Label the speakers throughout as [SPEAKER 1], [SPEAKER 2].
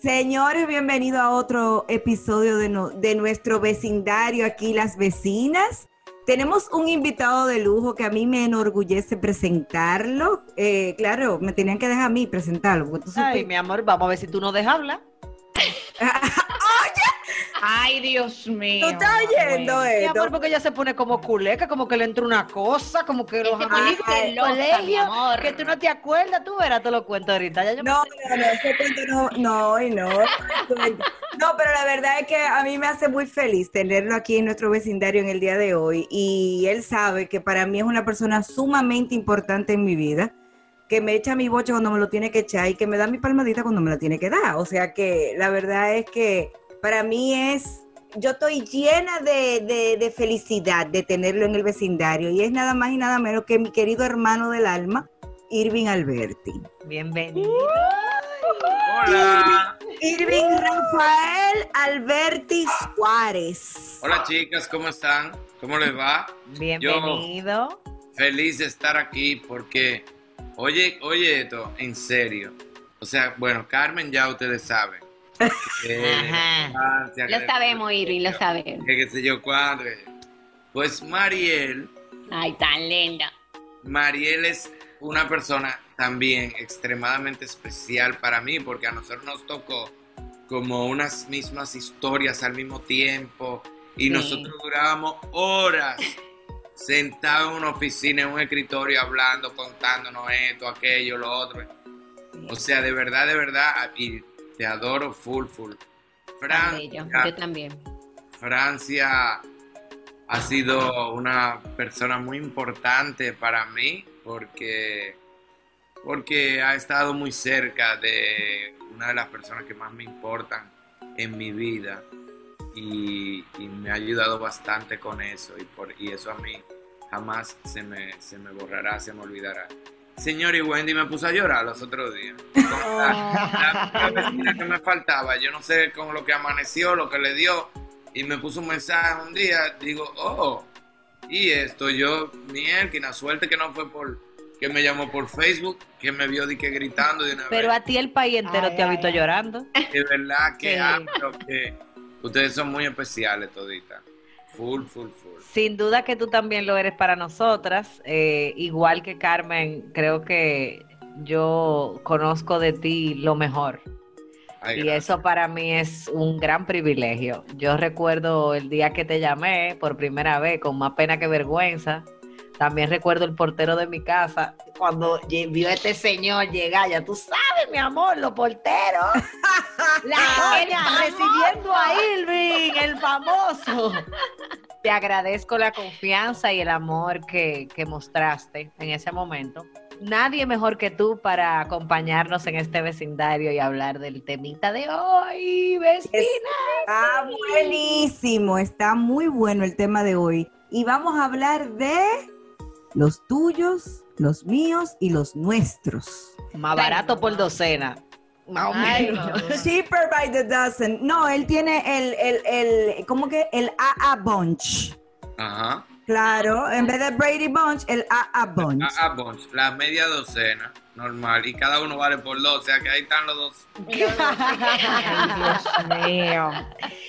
[SPEAKER 1] Señores, bienvenidos a otro episodio de, no- de nuestro vecindario aquí, las vecinas. Tenemos un invitado de lujo que a mí me enorgullece presentarlo. Eh, claro, me tenían que dejar a mí presentarlo.
[SPEAKER 2] Ay, mi amor, vamos a ver si tú no dejas hablar. Ay, Dios mío.
[SPEAKER 1] ¿Tú estás oyendo
[SPEAKER 2] Mi
[SPEAKER 1] esto?
[SPEAKER 2] amor, porque ella se pone como culeca, como que le entra una cosa, como que los amigos del
[SPEAKER 3] mi
[SPEAKER 2] colegio,
[SPEAKER 3] amor.
[SPEAKER 2] que tú no te acuerdas, tú verás, te lo cuento ahorita. Ya yo me-
[SPEAKER 1] No, no, no, ese cuento no, no, y no. No, pero la verdad es que a mí me hace muy feliz tenerlo aquí en nuestro vecindario en el día de hoy. Y él sabe que para mí es una persona sumamente importante en mi vida, que me echa mi boche cuando me lo tiene que echar y que me da mi palmadita cuando me la tiene que dar. O sea que la verdad es que para mí es, yo estoy llena de, de- de felicidad de tenerlo en el vecindario. Y es nada más y nada menos que mi querido hermano del alma, Irving Alberti.
[SPEAKER 2] Bienvenido.
[SPEAKER 4] Hola.
[SPEAKER 1] Irving Rafael Alberti Suárez.
[SPEAKER 4] Hola chicas, ¿cómo están? ¿Cómo les va?
[SPEAKER 2] Bienvenido.
[SPEAKER 4] Feliz de estar aquí porque, oye, oye esto, en serio. O sea, bueno, Carmen ya ustedes saben.
[SPEAKER 2] Ajá.
[SPEAKER 4] Francia,
[SPEAKER 3] Lo
[SPEAKER 4] que-
[SPEAKER 3] sabemos, Irving, lo sabemos.
[SPEAKER 4] Que qué sé yo cuándo. Pues Mariel,
[SPEAKER 3] Ay, tan linda.
[SPEAKER 4] Mariel es una persona también extremadamente especial para mí porque a nosotros nos tocó como unas mismas historias al mismo tiempo y
[SPEAKER 2] Sí.
[SPEAKER 4] nosotros durábamos horas sentados en una oficina, en un escritorio hablando, contándonos esto, aquello, lo otro. O sea, de verdad, de verdad, y te adoro full, full. Francia,
[SPEAKER 3] Yo también.
[SPEAKER 4] Francia ha sido una persona muy importante para mí porque, porque ha estado muy cerca de una de las personas que más me importan en mi vida y, y me ha ayudado bastante con eso y, por, y eso a mí jamás se me, se me borrará, se me olvidará. Señor y Wendy me puso a llorar los otros días. La, la- la vecina que me faltaba, yo no sé con lo que amaneció, lo que le dio, y me puso un mensaje un día, digo, oh, y esto, yo, mierda, suerte que no fue por, que me llamó por Facebook, que me vio de que gritando de una
[SPEAKER 2] Pero
[SPEAKER 4] vez.
[SPEAKER 2] a ti el país entero
[SPEAKER 1] Ay,
[SPEAKER 2] te ha visto
[SPEAKER 1] ay.
[SPEAKER 2] llorando.
[SPEAKER 4] De verdad que
[SPEAKER 2] Sí.
[SPEAKER 4] hablo, que ustedes son muy especiales toditas. Full, full, full.
[SPEAKER 2] Sin duda que tú también lo eres para nosotras. eh, igual que Carmen, creo que yo conozco de ti lo mejor.
[SPEAKER 4] Ay,
[SPEAKER 2] Y eso para mí es un gran privilegio. Yo recuerdo el día que te llamé por primera vez, con más pena que vergüenza. También recuerdo el portero de mi casa, cuando vio a este señor llegar, ya tú sabes, mi amor, los porteros. La doña recibiendo a Irving, el famoso. Te agradezco la confianza y el amor que, que mostraste en ese momento. Nadie mejor que tú para acompañarnos en este vecindario y hablar del temita de hoy, vecina.
[SPEAKER 1] Está buenísimo, está muy bueno el tema de hoy. Y vamos a hablar de los tuyos, los míos y los nuestros.
[SPEAKER 2] Más barato por docena. Más o
[SPEAKER 3] Ay,
[SPEAKER 2] menos.
[SPEAKER 3] no.
[SPEAKER 1] Cheaper by the dozen. No, él tiene el, el, el, ¿cómo que? El AA Bunch.
[SPEAKER 4] Ajá.
[SPEAKER 1] Claro, en vez de Brady Bunch, el AA Bunch.
[SPEAKER 4] A, a Bunch, la media docena, normal, y cada uno vale por dos, o sea que ahí están los dos,
[SPEAKER 2] Dios mío.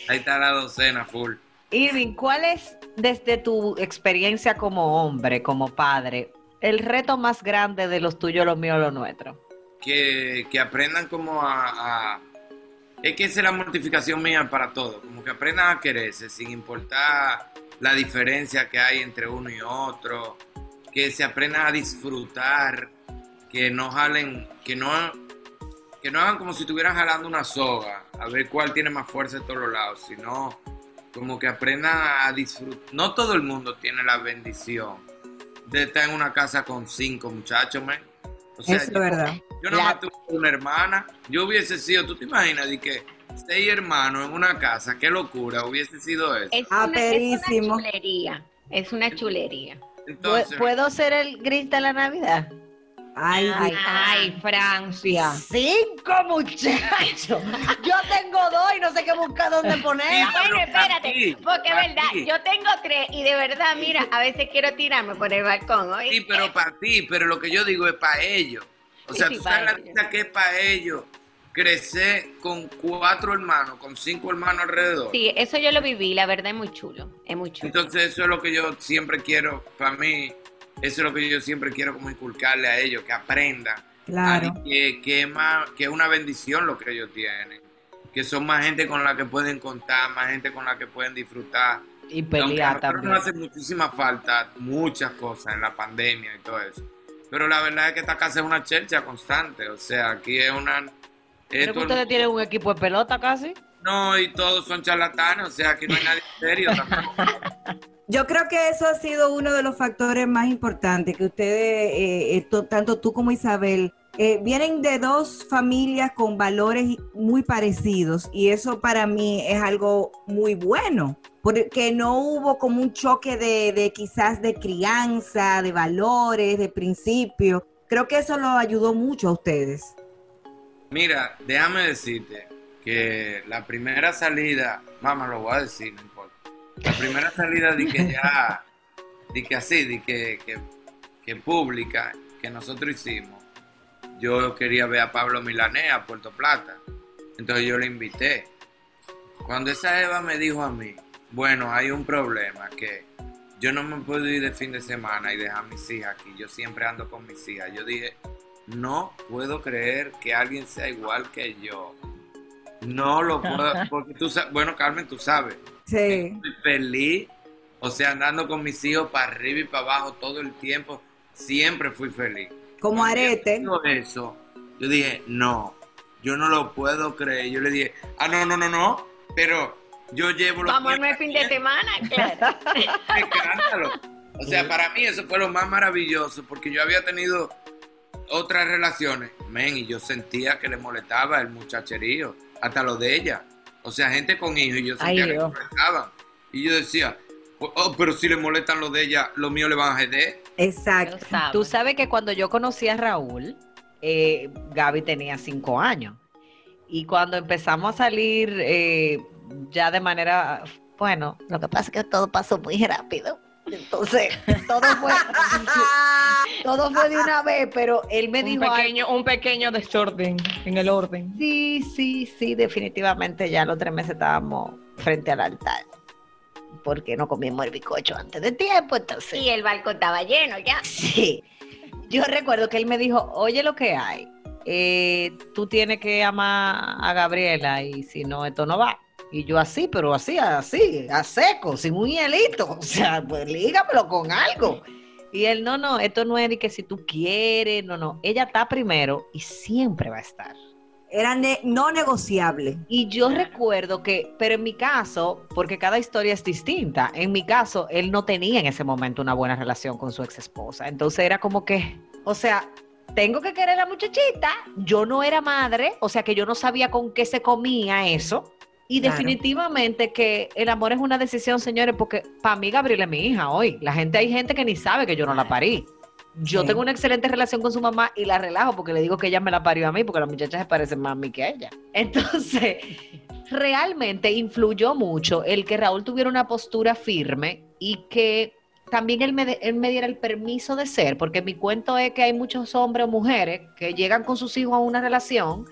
[SPEAKER 4] ahí está la docena full.
[SPEAKER 2] Irving, ¿cuál es, desde tu experiencia como hombre, como padre, el reto más grande de los tuyos, los míos, los nuestros?
[SPEAKER 4] que, que aprendan como a, Es que esa es la mortificación mía para todo, como que aprendan a quererse sin importar la diferencia que hay entre uno y otro, que se aprendan a disfrutar, que no jalen, que no, que no hagan como si estuvieran jalando una soga, a ver cuál tiene más fuerza de todos los lados, sino como que aprendan a disfrutar. No todo el mundo tiene la bendición de estar en una casa con cinco muchachos, man. O sea,
[SPEAKER 1] Eso es
[SPEAKER 4] yo-
[SPEAKER 1] verdad.
[SPEAKER 4] yo no
[SPEAKER 2] La-
[SPEAKER 4] tuve una hermana. Yo hubiese sido, ¿tú te imaginas? De que seis hermanos en una casa, qué locura hubiese sido eso.
[SPEAKER 3] Es
[SPEAKER 1] Ah,
[SPEAKER 3] una, es una chulería. Es una chulería.
[SPEAKER 4] Entonces,
[SPEAKER 2] ¿Puedo ser el Grinch de la Navidad?
[SPEAKER 1] Ay,
[SPEAKER 3] Ay, Francia.
[SPEAKER 2] Cinco muchachos. Yo tengo dos y no sé qué buscar dónde poner.
[SPEAKER 3] Bueno,
[SPEAKER 4] pero
[SPEAKER 3] espérate, porque es verdad, yo tengo tres y de verdad, mira, a veces quiero tirarme por el balcón, ¿oí?
[SPEAKER 4] sí, pero para ti, pero lo que yo digo es para ellos. O sea,
[SPEAKER 3] Sí,
[SPEAKER 4] tú
[SPEAKER 3] para
[SPEAKER 4] sabes la vida que es para ellos crecer con cuatro hermanos, con cinco hermanos alrededor.
[SPEAKER 3] Sí, eso yo lo viví, la verdad es muy chulo, es muy chulo.
[SPEAKER 4] Entonces eso es lo que yo siempre quiero, para mí, eso es lo que yo siempre quiero como inculcarle a ellos, que aprendan.
[SPEAKER 1] Claro.
[SPEAKER 4] a- que, que es más, que es una bendición lo que ellos tienen. Que son más gente con la que pueden contar, más gente con la que pueden disfrutar.
[SPEAKER 2] Y pelear también.
[SPEAKER 4] nos hace muchísima falta muchas cosas en la pandemia y todo eso. Pero la verdad es que esta casa es una chercha constante. O sea, aquí es una... Esto
[SPEAKER 2] que ustedes tienen un equipo de pelota casi.
[SPEAKER 4] no, y todos son charlatanes. O sea, aquí no hay nadie serio tampoco.
[SPEAKER 1] Yo creo que eso ha sido uno de los factores más importantes que ustedes, eh, eh, to- tanto tú como Isabel, eh, vienen de dos familias con valores muy parecidos y eso para mí es algo muy bueno, porque no hubo como un choque de, quizás de crianza, de valores, de principios. Creo que eso lo ayudó mucho a ustedes.
[SPEAKER 4] Mira, déjame decirte que la primera salida, mamá, lo voy a decir, no. La primera salida de que ya, de que así, de que, que, que pública, que nosotros hicimos, yo quería ver a Pablo Milanés a Puerto Plata. Entonces yo le invité. Cuando esa Eva me dijo a mí, bueno, hay un problema, que yo no me puedo ir de fin de semana y dejar a mis hijas aquí, yo siempre ando con mis hijas. Yo dije, no puedo creer que alguien sea igual que yo. No lo puedo, porque tú sabes, bueno, Carmen, tú sabes,
[SPEAKER 1] Sí.
[SPEAKER 4] estoy feliz, o sea, andando con mis hijos para arriba y para abajo todo el tiempo, siempre fui feliz.
[SPEAKER 1] Como arete.
[SPEAKER 4] dijo eso, yo dije, no, yo no lo puedo creer. Yo le dije, ah, no, no, no, no, pero yo llevo los
[SPEAKER 3] Vamos al fin de semana, claro.
[SPEAKER 4] Escándalo. O sea, para mí eso fue lo más maravilloso porque yo había tenido otras relaciones, men, y yo sentía que le molestaba el muchacherío, hasta lo de ella. O sea, gente con hijos y yo sentía
[SPEAKER 2] Ay,
[SPEAKER 4] que molestaban. Y yo decía, oh, oh, pero si le molestan lo de ella, lo mío le van a jeder.
[SPEAKER 1] Exacto.
[SPEAKER 3] Sabes.
[SPEAKER 2] Tú sabes que cuando yo conocí a Raúl, eh, Gaby tenía cinco años. Y cuando empezamos a salir eh, ya de manera, bueno, lo que pasa es que todo pasó muy rápido. Entonces, todo fue, todo fue de una vez, pero él me
[SPEAKER 5] Un
[SPEAKER 2] dijo, "Ay,
[SPEAKER 5] pequeño, un pequeño desorden en el orden.
[SPEAKER 2] sí, sí, sí, definitivamente ya los tres meses estábamos frente al altar. Porque no comimos el bizcocho antes de tiempo, entonces...
[SPEAKER 3] Y el balcón estaba lleno ya.
[SPEAKER 2] Sí. Yo recuerdo que él me dijo, oye lo que hay, eh, tú tienes que amar a Gabriela y si no, esto no va. Y yo así, pero así, así, a seco, sin un hielito. O sea, pues lígamelo con algo. Y él, no, no, esto no es de que si tú quieres, no, no. Ella está primero y siempre va a estar.
[SPEAKER 1] Era ne- no negociable.
[SPEAKER 2] Y yo recuerdo que, pero en mi caso, porque cada historia es distinta, en mi caso, él no tenía en ese momento una buena relación con su ex esposa. Entonces era como que, o sea, tengo que querer a la muchachita. Yo no era madre, o sea que yo no sabía con qué se comía eso. Y
[SPEAKER 1] Claro.
[SPEAKER 2] definitivamente que el amor es una decisión, señores, porque para mí Gabriela es mi hija hoy. La gente, hay gente que ni sabe que yo no la parí. Yo
[SPEAKER 1] Sí.
[SPEAKER 2] tengo una excelente relación con su mamá y la relajo porque le digo que ella me la parió a mí porque las muchachas se parecen más a mí que a ella. Entonces, realmente influyó mucho el que Raúl tuviera una postura firme y que también él me, de- él me diera el permiso de ser, porque mi cuento es que hay muchos hombres o mujeres que llegan con sus hijos a una relación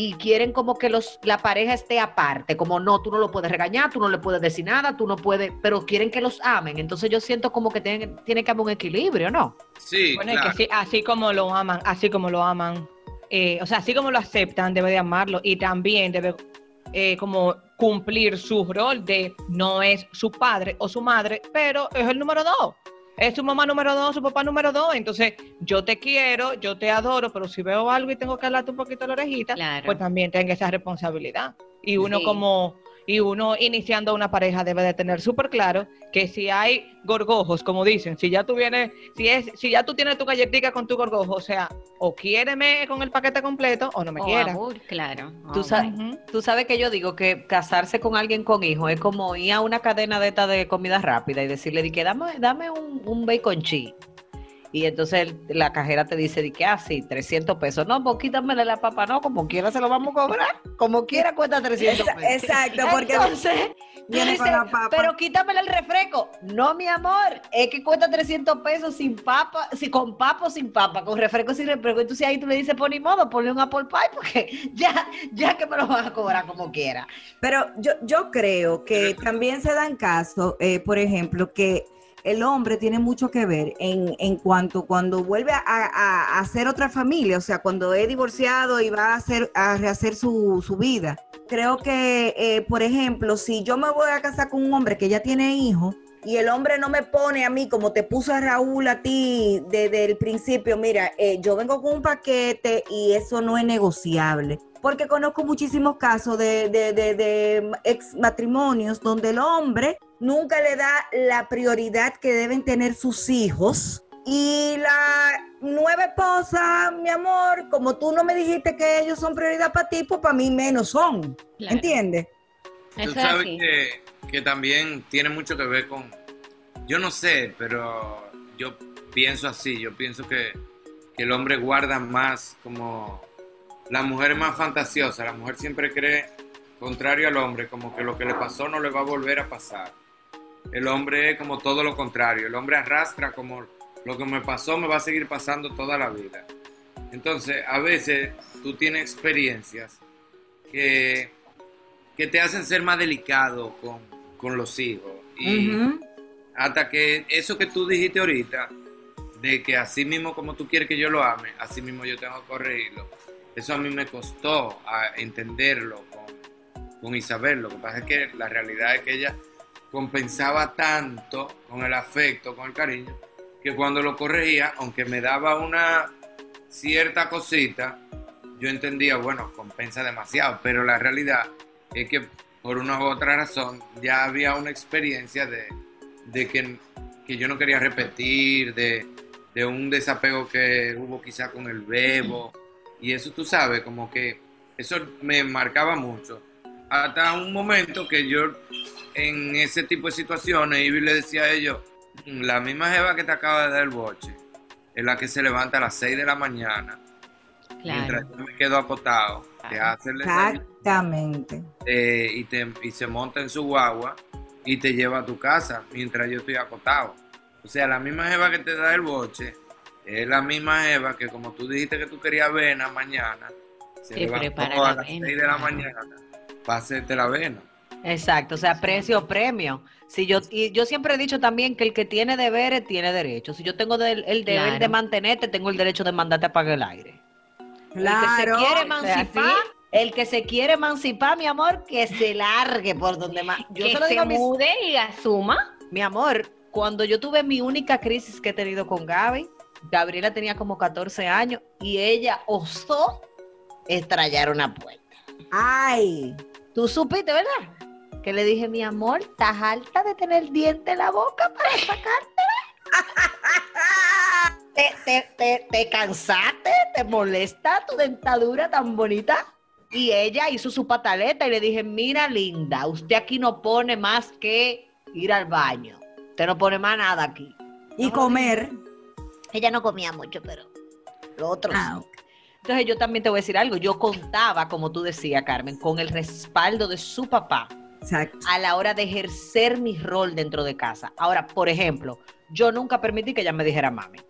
[SPEAKER 2] y quieren como que los, la pareja esté aparte, como no, tú no lo puedes regañar, tú no le puedes decir nada, tú no puedes, pero quieren que los amen. Entonces yo siento como que tiene, tiene que haber un equilibrio, ¿no?
[SPEAKER 4] Sí,
[SPEAKER 6] Bueno, es
[SPEAKER 4] claro.
[SPEAKER 6] que sí, así como lo aman, así como lo aman, eh, o sea, así como lo aceptan, debe de amarlo y también debe eh, como cumplir su rol de no es su padre o su madre, pero es el número dos. Es su mamá número dos, su papá número dos. Entonces, yo te quiero, yo te adoro, pero si veo algo y tengo que hablarte un poquito la orejita,
[SPEAKER 7] Claro.
[SPEAKER 6] pues también tengo esa responsabilidad. Y uno
[SPEAKER 7] Sí.
[SPEAKER 6] como, y uno iniciando una pareja debe de tener súper claro que si hay gorgojos, como dicen, si ya tú vienes, si es, si ya tú tienes tu galletita con tu gorgojo, o sea, o quiéreme con el paquete completo o no me
[SPEAKER 7] O
[SPEAKER 6] quieras.
[SPEAKER 7] amor, claro.
[SPEAKER 2] Tú
[SPEAKER 7] Oh,
[SPEAKER 2] sabes,
[SPEAKER 6] Ujú.
[SPEAKER 2] tú sabes que yo digo que casarse con alguien con hijos es como ir a una cadena de esta de comida rápida y decirle, di que dame, dame un, un bacon cheese. Y entonces la cajera te dice, di que así, 300 pesos. No, pues quítamele la papa, no, como quiera se lo vamos a cobrar. Como quiera cuesta 300
[SPEAKER 1] Esa-
[SPEAKER 2] pesos.
[SPEAKER 1] exacto, porque
[SPEAKER 2] Entonces,
[SPEAKER 1] viene con la papa.
[SPEAKER 2] pero quítamele el refresco. No, mi amor, es que cuesta 300 pesos sin papa, si con papa o sin papa, con refresco sin refresco. Entonces ahí tú le dices, por ni modo, ponle un apple pie, porque ya, ya que me lo van a cobrar como quiera.
[SPEAKER 1] Pero yo, yo creo que también se dan casos, eh, por ejemplo, que el hombre tiene mucho que ver en, en cuanto cuando vuelve a, a- hacer otra familia, o sea, cuando es divorciado y va a, hacer, a rehacer su, su vida. Creo que, eh, por ejemplo, si yo me voy a casar con un hombre que ya tiene hijos y el hombre no me pone a mí como te puso a Raúl a ti desde el principio, mira, eh, yo vengo con un paquete y eso no es negociable. Porque conozco muchísimos casos de, de, de, de ex matrimonios donde el hombre nunca le da la prioridad que deben tener sus hijos. Y la nueva esposa, mi amor, como tú no me dijiste que ellos son prioridad para ti, pues para mí menos son.
[SPEAKER 7] Claro.
[SPEAKER 1] ¿Entiendes?
[SPEAKER 4] Tú sabes que, que también tiene mucho que ver con, yo no sé, pero yo pienso así, yo pienso que, que el hombre guarda más como, la mujer es más fantasiosa, la mujer siempre cree, contrario al hombre, como que lo que le pasó no le va a volver a pasar. El hombre es como todo lo contrario, el hombre arrastra como lo que me pasó me va a seguir pasando toda la vida. Entonces, a veces tú tienes experiencias que, que te hacen ser más delicado con, con los hijos. Y hasta que eso que tú dijiste ahorita, de que así mismo como tú quieres que yo lo ame, así mismo yo tengo que corregirlo. Eso a mí me costó a entenderlo con, con Isabel. Lo que pasa es que la realidad es que ella compensaba tanto con el afecto, con el cariño, que cuando lo corregía, aunque me daba una cierta cosita, yo entendía, bueno, compensa demasiado, pero la realidad es que por una u otra razón ya había una experiencia de, de que, que yo no quería repetir, de, de un desapego que hubo quizá con el bebo, y eso tú sabes, como que eso me marcaba mucho. Hasta un momento que yo en ese tipo de situaciones y le decía a ellos, la misma jeva que te acaba de dar el boche, es la que se levanta a las 6 de la mañana, mientras yo me quedo acotado, te hace el desayuno
[SPEAKER 1] Exactamente.
[SPEAKER 4] eh, y, te- y se monta en su guagua y te lleva a tu casa mientras yo estoy acotado. O sea, la misma jeva que te da el boche es la misma jeva que como tú dijiste que tú querías avena mañana, se
[SPEAKER 7] prepara
[SPEAKER 4] a
[SPEAKER 7] la
[SPEAKER 4] las
[SPEAKER 7] avena,
[SPEAKER 4] 6 de la mañana para hacerte la avena.
[SPEAKER 2] Exacto, o sea, precio premio. Si yo y yo siempre he dicho también que el que tiene deberes tiene derechos. Si yo tengo el deber
[SPEAKER 7] Claro.
[SPEAKER 2] de mantenerte, tengo el derecho de mandarte a apagar el aire.
[SPEAKER 1] Claro.
[SPEAKER 2] El que se quiere
[SPEAKER 6] sea,
[SPEAKER 2] emancipar, el que se quiere emancipar, mi amor, que se largue por donde más. Yo
[SPEAKER 7] que
[SPEAKER 2] se lo digo mis
[SPEAKER 7] mude y asuma.
[SPEAKER 2] Mi amor, cuando yo tuve mi única crisis que he tenido con Gaby, Gabriela tenía como 14 años y ella osó estrellar una puerta.
[SPEAKER 1] Ay.
[SPEAKER 2] Tú supiste, ¿verdad? Que le dije, mi amor, ¿estás alta de tener diente en la boca para sacártela? ¿Te, te, te, te cansaste? ¿Te molesta tu dentadura tan bonita? Y ella hizo su pataleta y le dije, mira, linda, usted aquí no pone más que ir al baño. Usted no pone más nada aquí.
[SPEAKER 1] Y comer.
[SPEAKER 2] Ella no comía mucho, pero lo otro sí.
[SPEAKER 1] Ah,
[SPEAKER 2] Entonces yo también te voy a decir algo. Yo contaba, como tú decías, Carmen, con el respaldo de su papá
[SPEAKER 1] Exacto.
[SPEAKER 2] a la hora de ejercer mi rol dentro de casa. Ahora, por ejemplo, yo nunca permití que ella me dijera mami,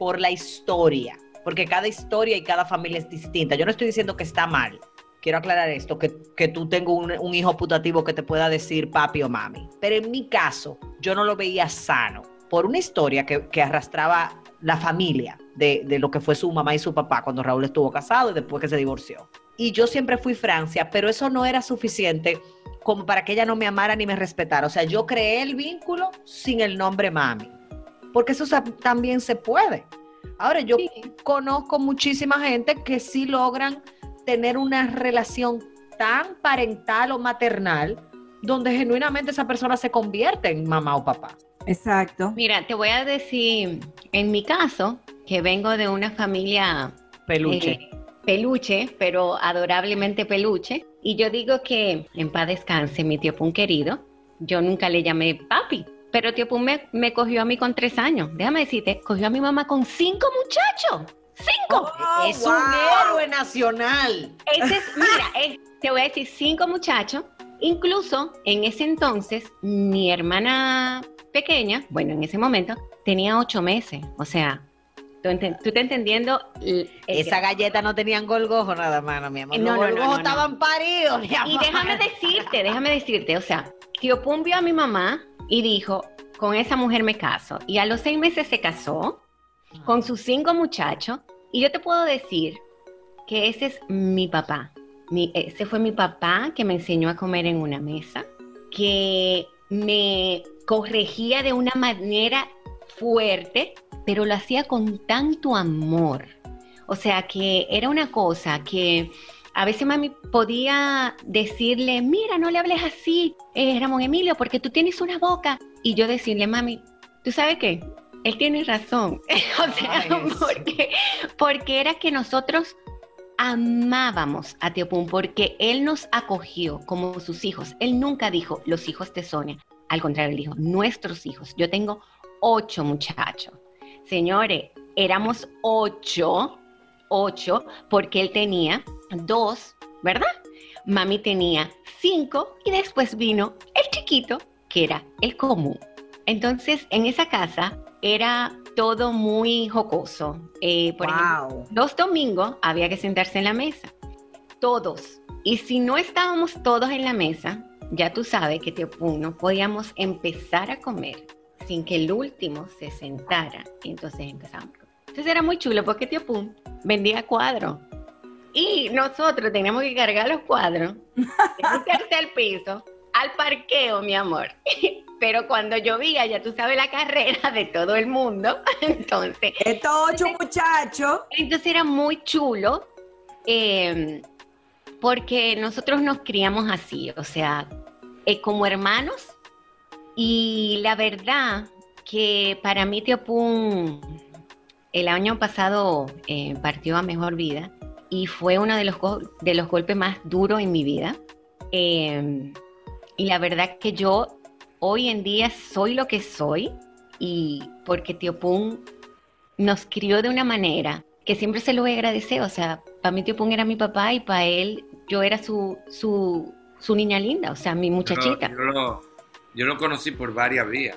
[SPEAKER 2] por la historia, porque cada historia y cada familia es distinta. Yo no estoy diciendo que está mal. Quiero aclarar esto, que, que tú tengas un, un hijo putativo que te pueda decir papi o mami. Pero en mi caso, yo no lo veía sano por una historia que, que arrastraba la familia de, de lo que fue su mamá y su papá cuando Raúl estuvo casado y después que se divorció. Y yo siempre fui Francia, pero eso no era suficiente como para que ella no me amara ni me respetara. O sea, yo creé el vínculo sin el nombre mami, porque eso también se puede. Ahora, yo conozco muchísima gente que sí logran tener una relación tan parental o maternal donde genuinamente esa persona se convierte en mamá o papá.
[SPEAKER 1] Exacto.
[SPEAKER 3] Mira, te voy a decir, en mi caso, que vengo de una familia
[SPEAKER 2] Peluche.
[SPEAKER 3] eh, peluche, pero adorablemente peluche, y yo digo que en paz descanse mi tío Pun querido, yo nunca le llamé papi, pero tío Pun me, me cogió a mí con tres años, déjame decirte, cogió a mi mamá con cinco muchachos, cinco.
[SPEAKER 1] Oh,
[SPEAKER 2] es
[SPEAKER 1] wow.
[SPEAKER 2] un héroe nacional.
[SPEAKER 3] Ese es, mira, es- te voy a decir cinco muchachos. Incluso en ese entonces, mi hermana pequeña, bueno, en ese momento, tenía ocho meses. O sea, tú, tú estás entendiendo. el- el-
[SPEAKER 2] Esa galleta no tenían golgojo nada más, mi amor.
[SPEAKER 3] No,
[SPEAKER 2] Los
[SPEAKER 3] no,
[SPEAKER 2] golgojos estaban paridos, mi
[SPEAKER 3] Y déjame decirte, déjame decirte, o sea, tío Pum vio a mi mamá y dijo, con esa mujer me caso. Y a los seis meses se casó con sus cinco muchachos. Y yo te puedo decir que ese es mi papá. Mi- ese fue mi papá que me enseñó a comer en una mesa, que me corregía de una manera fuerte, pero lo hacía con tanto amor. O sea que era una cosa que a veces mami podía decirle, mira, no le hables así, eh, Ramón Emilio, porque tú tienes una boca. Y yo decirle, mami, ¿tú sabes qué? Él tiene razón. o sea,
[SPEAKER 2] Ay, sí.
[SPEAKER 3] porque, porque era que nosotros amábamos a Tío Pum porque él nos acogió como sus hijos. Él nunca dijo los hijos de Sonia. Al contrario, él dijo nuestros hijos. Yo tengo ocho muchachos. Señores, éramos ocho, ocho, porque él tenía dos, ¿verdad? Mami tenía cinco y después vino el chiquito, que era el común. Entonces, en esa casa era todo muy jocoso. Eh, por ejemplo,
[SPEAKER 1] wow.
[SPEAKER 3] los domingos había que sentarse en la mesa, todos. Y si no estábamos todos en la mesa, ya tú sabes que te, no podíamos empezar a comer sin que el último se sentara. Y entonces empezamos. Entonces era muy chulo porque tío Pum vendía cuadros. Y nosotros teníamos que cargar los cuadros del tercer piso al parqueo, mi amor. Pero cuando llovía, ya tú sabes la carrera de todo el mundo. Entonces,
[SPEAKER 1] Estos ocho muchachos.
[SPEAKER 3] entonces era muy chulo eh, porque nosotros nos criamos así, o sea, eh, como hermanos. Y la verdad que para mí Tío Pum el año pasado eh, partió a mejor vida y fue uno de los, de los golpes más duros en mi vida. Eh, y la verdad que yo hoy en día soy lo que soy y porque Tío Pum nos crió de una manera que siempre se lo voy a agradecer. O sea, para mí Tío Pum era mi papá y para él yo era su, su, su niña linda, o sea, mi muchachita.
[SPEAKER 4] Yo, yo lo, yo lo conocí por varias vías,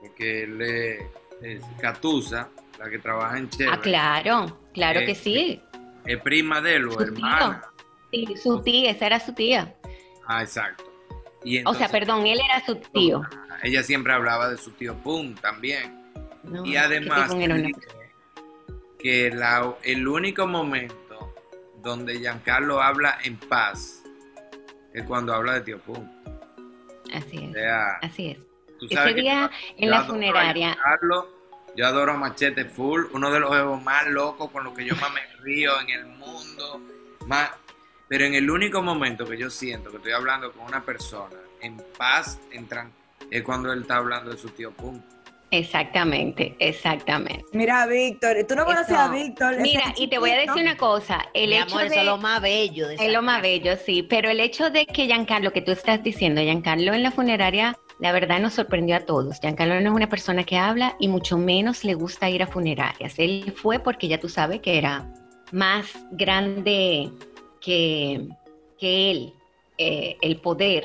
[SPEAKER 4] porque él es, Catusa, la que trabaja en Chevrolet,
[SPEAKER 3] Ah, claro, claro que sí.
[SPEAKER 4] es prima de él o
[SPEAKER 3] tío.
[SPEAKER 4] hermana.
[SPEAKER 3] Sí, su tía, esa era su tía.
[SPEAKER 4] Ah, exacto. Y
[SPEAKER 3] O sea, perdón, él era su tío.
[SPEAKER 4] Ella siempre hablaba de su tío Pum también.
[SPEAKER 3] No,
[SPEAKER 4] y además, que la- el único momento donde Giancarlo habla en paz es cuando habla de tío Pum.
[SPEAKER 3] Así
[SPEAKER 4] O
[SPEAKER 3] es,
[SPEAKER 4] sea,
[SPEAKER 3] así es.
[SPEAKER 4] tú
[SPEAKER 3] Ese
[SPEAKER 4] sabes que
[SPEAKER 3] día en la funeraria,
[SPEAKER 4] yo adoro a Machete Full, uno de los juegos más locos con los que yo más me río en el mundo. Más, pero en el único momento que yo siento que estoy hablando con una persona en paz, en tran- es cuando él está hablando de su tío Pum.
[SPEAKER 3] Exactamente, exactamente.
[SPEAKER 1] Mira, Víctor, tú no conoces a. Víctor.
[SPEAKER 3] Mira, y te voy a decir una cosa, el
[SPEAKER 2] Mi
[SPEAKER 3] hecho
[SPEAKER 2] amor,
[SPEAKER 3] de...
[SPEAKER 2] eso es lo más bello de
[SPEAKER 3] Es lo más bello, sí. Pero el hecho de que Giancarlo, que tú estás diciendo, Giancarlo en la funeraria, la verdad nos sorprendió a todos. Giancarlo no es una persona que habla y mucho menos le gusta ir a funerarias. Él fue porque ya tú sabes que era más grande que, que él, eh, el poder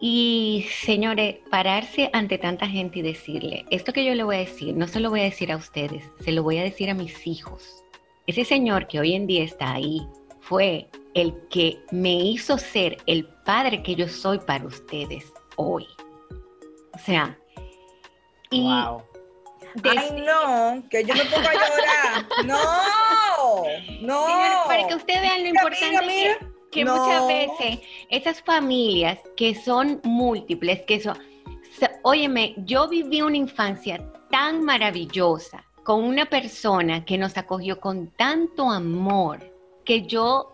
[SPEAKER 3] Y señores, pararse ante tanta gente y decirle, esto que yo le voy a decir, no se lo voy a decir a ustedes, se lo voy a decir a mis hijos. Ese señor que hoy en día está ahí fue el que me hizo ser el padre que yo soy para ustedes hoy. O sea, y
[SPEAKER 2] Wow.
[SPEAKER 1] Ay, no, que yo me pongo a llorar. No, no.
[SPEAKER 3] Señores, para que ustedes vean lo
[SPEAKER 1] Mira,
[SPEAKER 3] importante
[SPEAKER 1] mira, mira.
[SPEAKER 3] Que,
[SPEAKER 1] No.
[SPEAKER 3] muchas veces esas familias que son múltiples, que son, so- óyeme, yo viví una infancia tan maravillosa con una persona que nos acogió con tanto amor que yo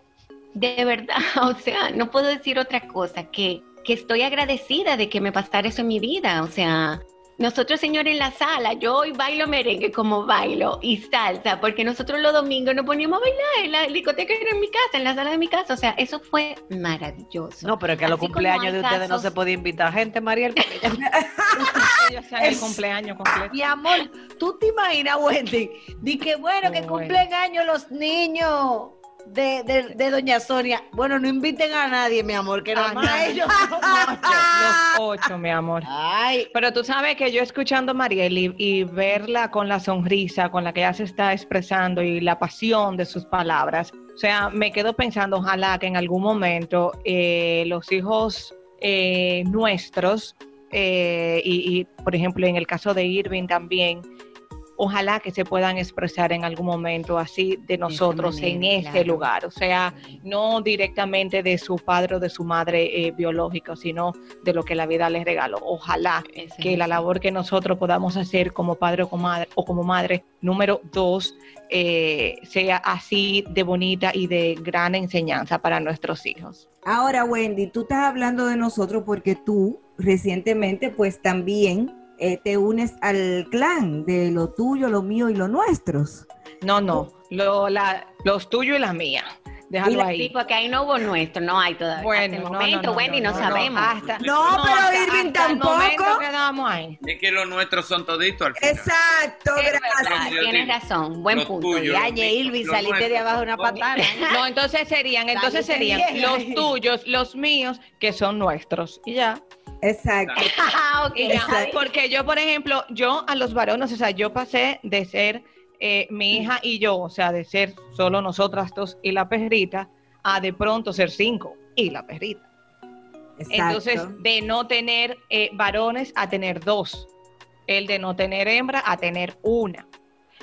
[SPEAKER 3] de verdad, o sea, no puedo decir otra cosa que, que estoy agradecida de que me pasara eso en mi vida, o sea, nosotros, señor, en la sala, yo hoy bailo merengue como bailo y salsa, porque nosotros los domingos nos poníamos a bailar en la discoteca era en mi casa, en la sala de mi casa. O sea, eso fue maravilloso.
[SPEAKER 2] No, pero que a los
[SPEAKER 3] Así
[SPEAKER 2] cumpleaños de ustedes no se puede invitar gente, Mariel. porque
[SPEAKER 6] Ellos el
[SPEAKER 2] Es-
[SPEAKER 6] cumpleaños completo.
[SPEAKER 2] Mi amor, ¿tú te imaginas, Wendy? Di que bueno, que
[SPEAKER 6] Bueno.
[SPEAKER 2] cumplen años los niños de, de, de Doña Sonia. Bueno, no inviten a nadie, mi amor, que nada más
[SPEAKER 6] no.
[SPEAKER 2] ellos son ocho.
[SPEAKER 6] Los ocho, mi amor.
[SPEAKER 2] Ay,
[SPEAKER 6] Pero tú sabes que yo escuchando a Mariel y, y verla con la sonrisa con la que ella se está expresando y la pasión de sus palabras, o sea, me quedo pensando, ojalá que en algún momento eh, los hijos eh, nuestros, eh, y, y, por ejemplo en el caso de Irving también, ojalá que se puedan expresar en algún momento así de nosotros en
[SPEAKER 3] manera,
[SPEAKER 6] ese
[SPEAKER 3] claro.
[SPEAKER 6] lugar, o sea, no directamente de su padre o de su madre eh, biológico, sino de lo que la vida les regaló. Ojalá
[SPEAKER 3] Eso
[SPEAKER 6] que
[SPEAKER 3] es
[SPEAKER 6] la labor que nosotros podamos hacer como padre o como madre, o como madre número dos eh, sea así de bonita y de gran enseñanza para nuestros hijos.
[SPEAKER 1] Ahora, Wendy, tú estás hablando de nosotros porque tú recientemente, pues también eh, te unes al clan de lo tuyo, lo mío y lo nuestros.
[SPEAKER 6] No, no, lo, la, los tuyos y la mía. Déjalo
[SPEAKER 1] Y la-
[SPEAKER 6] ahí.
[SPEAKER 3] Sí, porque ahí no hubo nuestro, no hay todavía.
[SPEAKER 6] Bueno,
[SPEAKER 3] Hasta el
[SPEAKER 6] no,
[SPEAKER 3] momento,
[SPEAKER 6] no,
[SPEAKER 3] Wendy,
[SPEAKER 6] no,
[SPEAKER 3] no,
[SPEAKER 6] no, no,
[SPEAKER 3] sabemos.
[SPEAKER 6] hasta-
[SPEAKER 1] No, pero
[SPEAKER 6] hasta-
[SPEAKER 1] Irving tampoco.
[SPEAKER 6] ahí.
[SPEAKER 4] Es que los nuestros son toditos al final.
[SPEAKER 1] Exacto,
[SPEAKER 3] Es
[SPEAKER 1] gracias.
[SPEAKER 3] verdad, tienes razón, buen punto.
[SPEAKER 4] tuyo.
[SPEAKER 2] ya, Irving, saliste de abajo de una patada.
[SPEAKER 6] No, entonces serían, entonces serían los tuyos, los míos, que son nuestros. Y ya.
[SPEAKER 1] Exacto.
[SPEAKER 3] Ok.
[SPEAKER 6] Y ya,
[SPEAKER 1] Exacto.
[SPEAKER 6] porque yo, por ejemplo, yo a los varones, o sea, yo pasé de ser eh, mi hija y yo, o sea, de ser solo nosotras dos y la perrita, a de pronto ser cinco y la perrita.
[SPEAKER 1] exacto.
[SPEAKER 6] Entonces, de no tener eh, varones a tener dos, el de no tener hembra a tener una.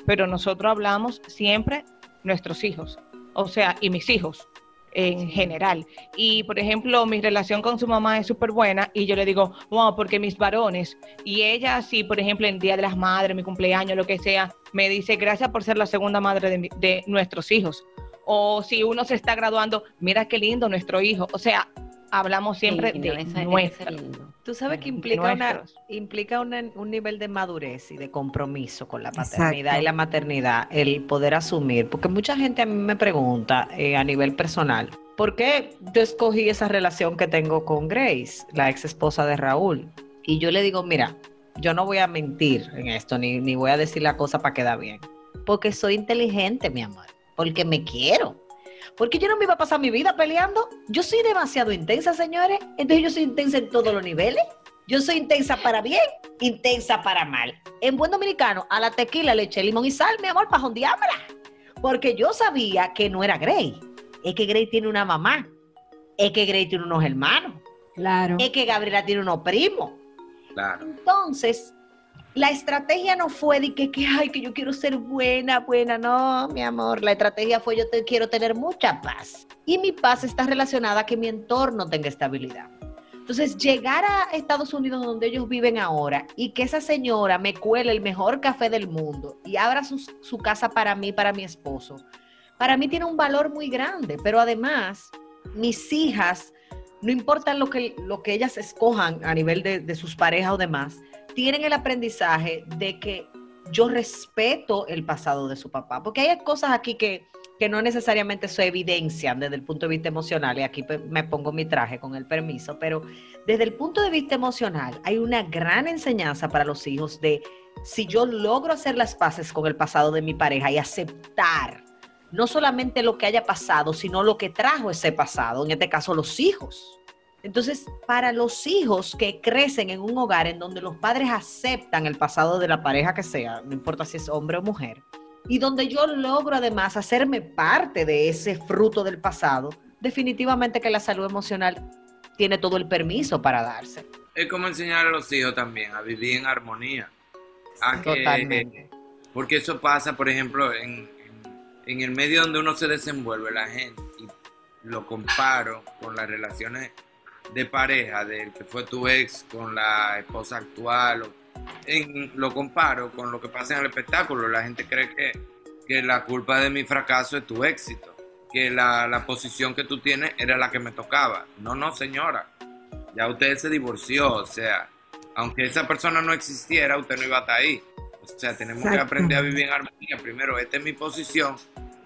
[SPEAKER 6] Pero nosotros hablamos siempre nuestros hijos, o sea, y mis hijos en general. Y, por ejemplo, mi relación con su mamá es súper buena y yo le digo, wow, porque mis varones, y ella, si por ejemplo en Día de las Madres, mi cumpleaños, lo que sea, me dice, gracias por ser la segunda madre de, de nuestros hijos. O si uno se está graduando, mira qué lindo nuestro hijo. O sea, hablamos siempre
[SPEAKER 3] Lindo,
[SPEAKER 6] de
[SPEAKER 3] eso- eso es
[SPEAKER 6] nuestra.
[SPEAKER 3] lindo.
[SPEAKER 2] Tú sabes que
[SPEAKER 6] De
[SPEAKER 2] implica, una, implica una- un nivel de madurez y de compromiso con la
[SPEAKER 1] Exacto.
[SPEAKER 2] paternidad y la maternidad, el poder asumir, porque mucha gente a mí me pregunta eh, a nivel personal, ¿por qué yo escogí esa relación que tengo con Grace, la ex esposa de Raúl? Y yo le digo, mira, yo no voy a mentir en esto, ni, ni voy a decir la cosa para quedar bien, porque soy inteligente, mi amor, porque me quiero. Porque yo no me iba a pasar mi vida peleando. Yo soy demasiado intensa, señores. Entonces yo soy intensa en todos los niveles. Yo soy intensa para bien, intensa para mal. En buen dominicano, a la tequila le eché limón y sal, mi amor, para jondeármela. Porque yo sabía que no era Grey. Es que Grey tiene una mamá. Es que Grey tiene unos hermanos.
[SPEAKER 1] Claro.
[SPEAKER 2] Es que Gabriela tiene unos primos.
[SPEAKER 4] Claro.
[SPEAKER 2] Entonces, la estrategia no fue de que, que, ay, que yo quiero ser buena, buena. No, mi amor, la estrategia fue yo te, quiero tener mucha paz. Y mi paz está relacionada a que mi entorno tenga estabilidad. Entonces, llegar a Estados Unidos donde ellos viven ahora y que esa señora me cuele el mejor café del mundo y abra su, casa para mí, para mi esposo, para mí tiene un valor muy grande. Pero además, mis hijas, no importa lo que, lo que ellas escojan a nivel de sus parejas o demás, tienen el aprendizaje de que yo respeto el pasado de su papá, porque hay cosas aquí que, que no necesariamente se evidencian desde el punto de vista emocional, y aquí pues, me pongo mi traje con el permiso, pero desde el punto de vista emocional hay una gran enseñanza para los hijos de si yo logro hacer las paces con el pasado de mi pareja y aceptar no solamente lo que haya pasado, sino lo que trajo ese pasado, en este caso los hijos. Entonces, para los hijos que crecen en un hogar en donde los padres aceptan el pasado de la pareja que sea, no importa si es hombre o mujer, y donde yo logro además hacerme parte de ese fruto del pasado, definitivamente que la salud emocional tiene todo el permiso para darse.
[SPEAKER 4] Es como enseñar a los hijos también a vivir en armonía. A que-
[SPEAKER 2] Totalmente.
[SPEAKER 4] porque eso pasa, por ejemplo, en, en- en el medio donde uno se desenvuelve, la gente, y lo comparo con las relaciones de pareja del que fue tu ex con la esposa actual, o- en- lo comparo con lo que pasa en el espectáculo. La gente cree que, que la culpa de mi fracaso es tu éxito, que la, la posición que tú tienes era la que me tocaba. No, no, señora. Ya usted se divorció, o sea, aunque esa persona no existiera, usted no iba a estar ahí. O sea, tenemos que aprender a vivir en armonía. Primero, esta es mi posición,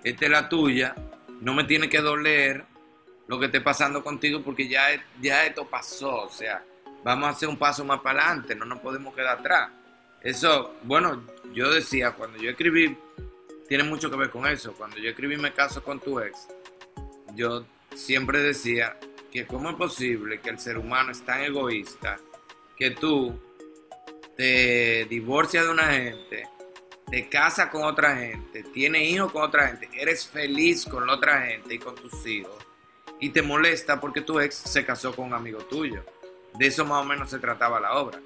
[SPEAKER 4] esta es la tuya, no me tiene que doler lo que esté pasando contigo porque ya, ya esto pasó, o sea, vamos a hacer un paso más para adelante, no nos podemos quedar atrás. Eso, bueno, yo decía, cuando yo escribí, tiene mucho que ver con eso, cuando yo escribí Me caso con tu ex, yo siempre decía que cómo es posible que el ser humano es tan egoísta que tú te divorcias de una gente, te casas con otra gente, tienes hijos con otra gente, eres feliz con la otra gente y con tus hijos, y te molesta porque tu ex se casó con un amigo tuyo. De eso más o menos se trataba la obra.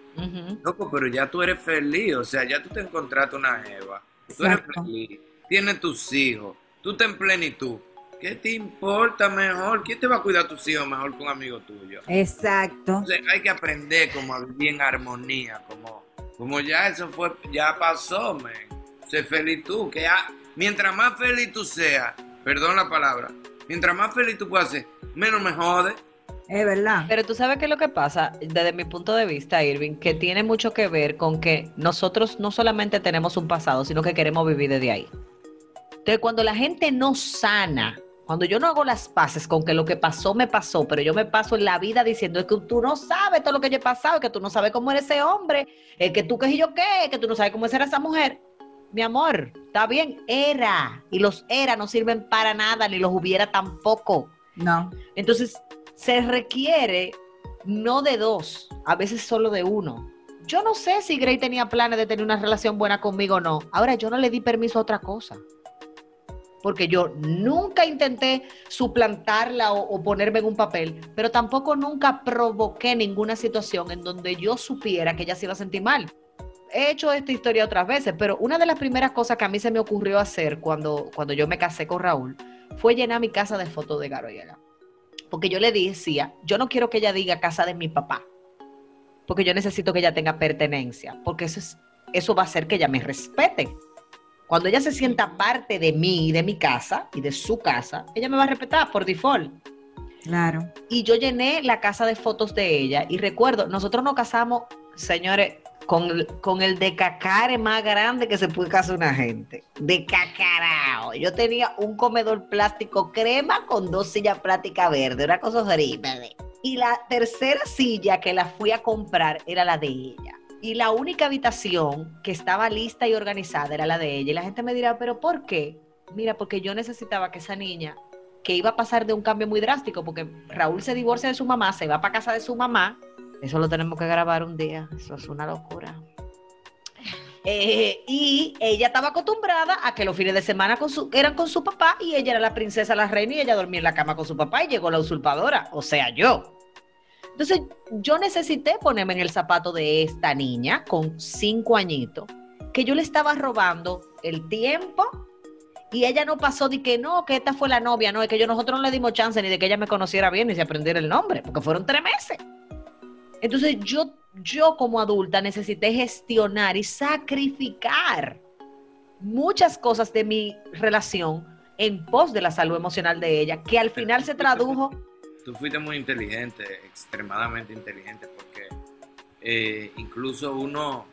[SPEAKER 4] Loco, pero ya tú eres feliz, o sea, ya tú te encontraste una jeva, tú eres feliz, tienes tus hijos, tú estás en plenitud. ¿Qué te importa mejor? ¿Quién te va a cuidar a tus hijos mejor que un amigo tuyo?
[SPEAKER 1] Exacto.
[SPEAKER 4] Entonces hay que aprender como a vivir en armonía, como, como ya eso fue, ya pasó, men. Sé feliz tú, que ya- mientras más feliz tú seas, perdón la palabra, mientras más feliz tú puedas ser, menos me jode.
[SPEAKER 1] Es verdad.
[SPEAKER 2] Pero tú sabes qué es lo que pasa, desde mi punto de vista, Irving, que tiene mucho que ver con que nosotros no solamente tenemos un pasado, sino que queremos vivir desde ahí. Entonces, cuando la gente no sana, cuando yo no hago las paces con que lo que pasó me pasó, pero yo me paso en la vida diciendo es que tú no sabes todo lo que yo he pasado, que tú no sabes cómo era ese hombre, es que tú qué y yo qué, que tú no sabes cómo era esa mujer. Mi amor, está bien, era. Y los era no sirven para nada, ni los hubiera tampoco.
[SPEAKER 1] No.
[SPEAKER 2] Entonces, se requiere no de dos, a veces solo de uno. Yo no sé si Gray tenía planes de tener una relación buena conmigo o no. Ahora, yo no le di permiso a otra cosa. Porque yo nunca intenté suplantarla o, o ponerme en un papel, pero tampoco nunca provoqué ninguna situación en donde yo supiera que ella se iba a sentir mal. He hecho esta historia otras veces, pero una de las primeras cosas que a mí se me ocurrió hacer cuando, cuando yo me casé con Raúl fue llenar mi casa de fotos de Garoyela porque yo le decía, yo no quiero que ella diga casa de mi papá, porque yo necesito que ella tenga pertenencia, porque eso, es, eso va a hacer que ella me respete. Cuando ella se sienta parte de mí y de mi casa y de su casa, ella me va a respetar por default.
[SPEAKER 1] Claro.
[SPEAKER 2] Y yo llené la casa de fotos de ella y recuerdo, nosotros nos casamos, señores, con, con el de cacare más grande que se puede casar una gente. De cacarao. Yo tenía un comedor plástico crema con dos sillas plásticas verdes, una cosa horrible. Y la tercera silla que la fui a comprar era la de ella. Y la única habitación que estaba lista y organizada era la de ella. Y la gente me dirá, ¿pero por qué? Mira, porque yo necesitaba que esa niña, que iba a pasar de un cambio muy drástico, porque Raúl se divorcia de su mamá, se va para casa de su mamá. Eso lo tenemos que grabar un día. Eso es una locura. Eh, y ella estaba acostumbrada a que los fines de semana eran con su papá y ella era la princesa, la reina y ella dormía en la cama con su papá y llegó la usurpadora, o sea, yo. Entonces, yo necesité ponerme en el zapato de esta niña con cinco añitos, que yo le estaba robando el tiempo y ella no pasó de que no, que esta fue la novia, no, es que yo nosotros no le dimos chance ni de que ella me conociera bien ni se aprendiera el nombre, porque fueron tres meses. Entonces yo, yo como adulta necesité gestionar y sacrificar muchas cosas de mi relación en pos de la salud emocional de ella, que al final se tradujo
[SPEAKER 4] Tú fuiste muy inteligente, extremadamente inteligente, porque eh, incluso uno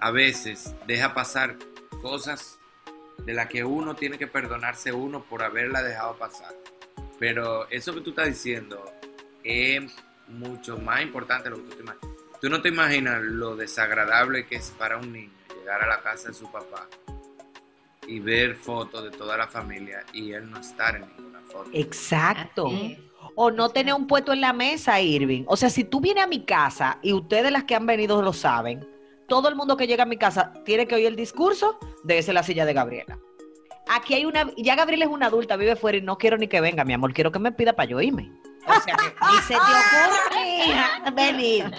[SPEAKER 4] a veces deja pasar cosas de las que uno tiene que perdonarse uno por haberla dejado pasar. Pero eso que tú estás diciendo es mucho más importante de lo que tú te imaginas. Tú no te imaginas lo desagradable que es para un niño llegar a la casa de su papá y ver fotos de toda la familia y él no estar en ninguna foto.
[SPEAKER 2] exacto. O no tener un puesto en la mesa, Irving. O sea, si tú vienes a mi casa y ustedes las que han venido lo saben, todo el mundo que llega a mi casa tiene que oír el discurso de esa es la silla de Gabriela. Aquí hay una, ya Gabriela es una adulta, vive fuera y no quiero ni que venga, mi amor, quiero que me pida para yo irme. O sea, ni se te ocurra, venir.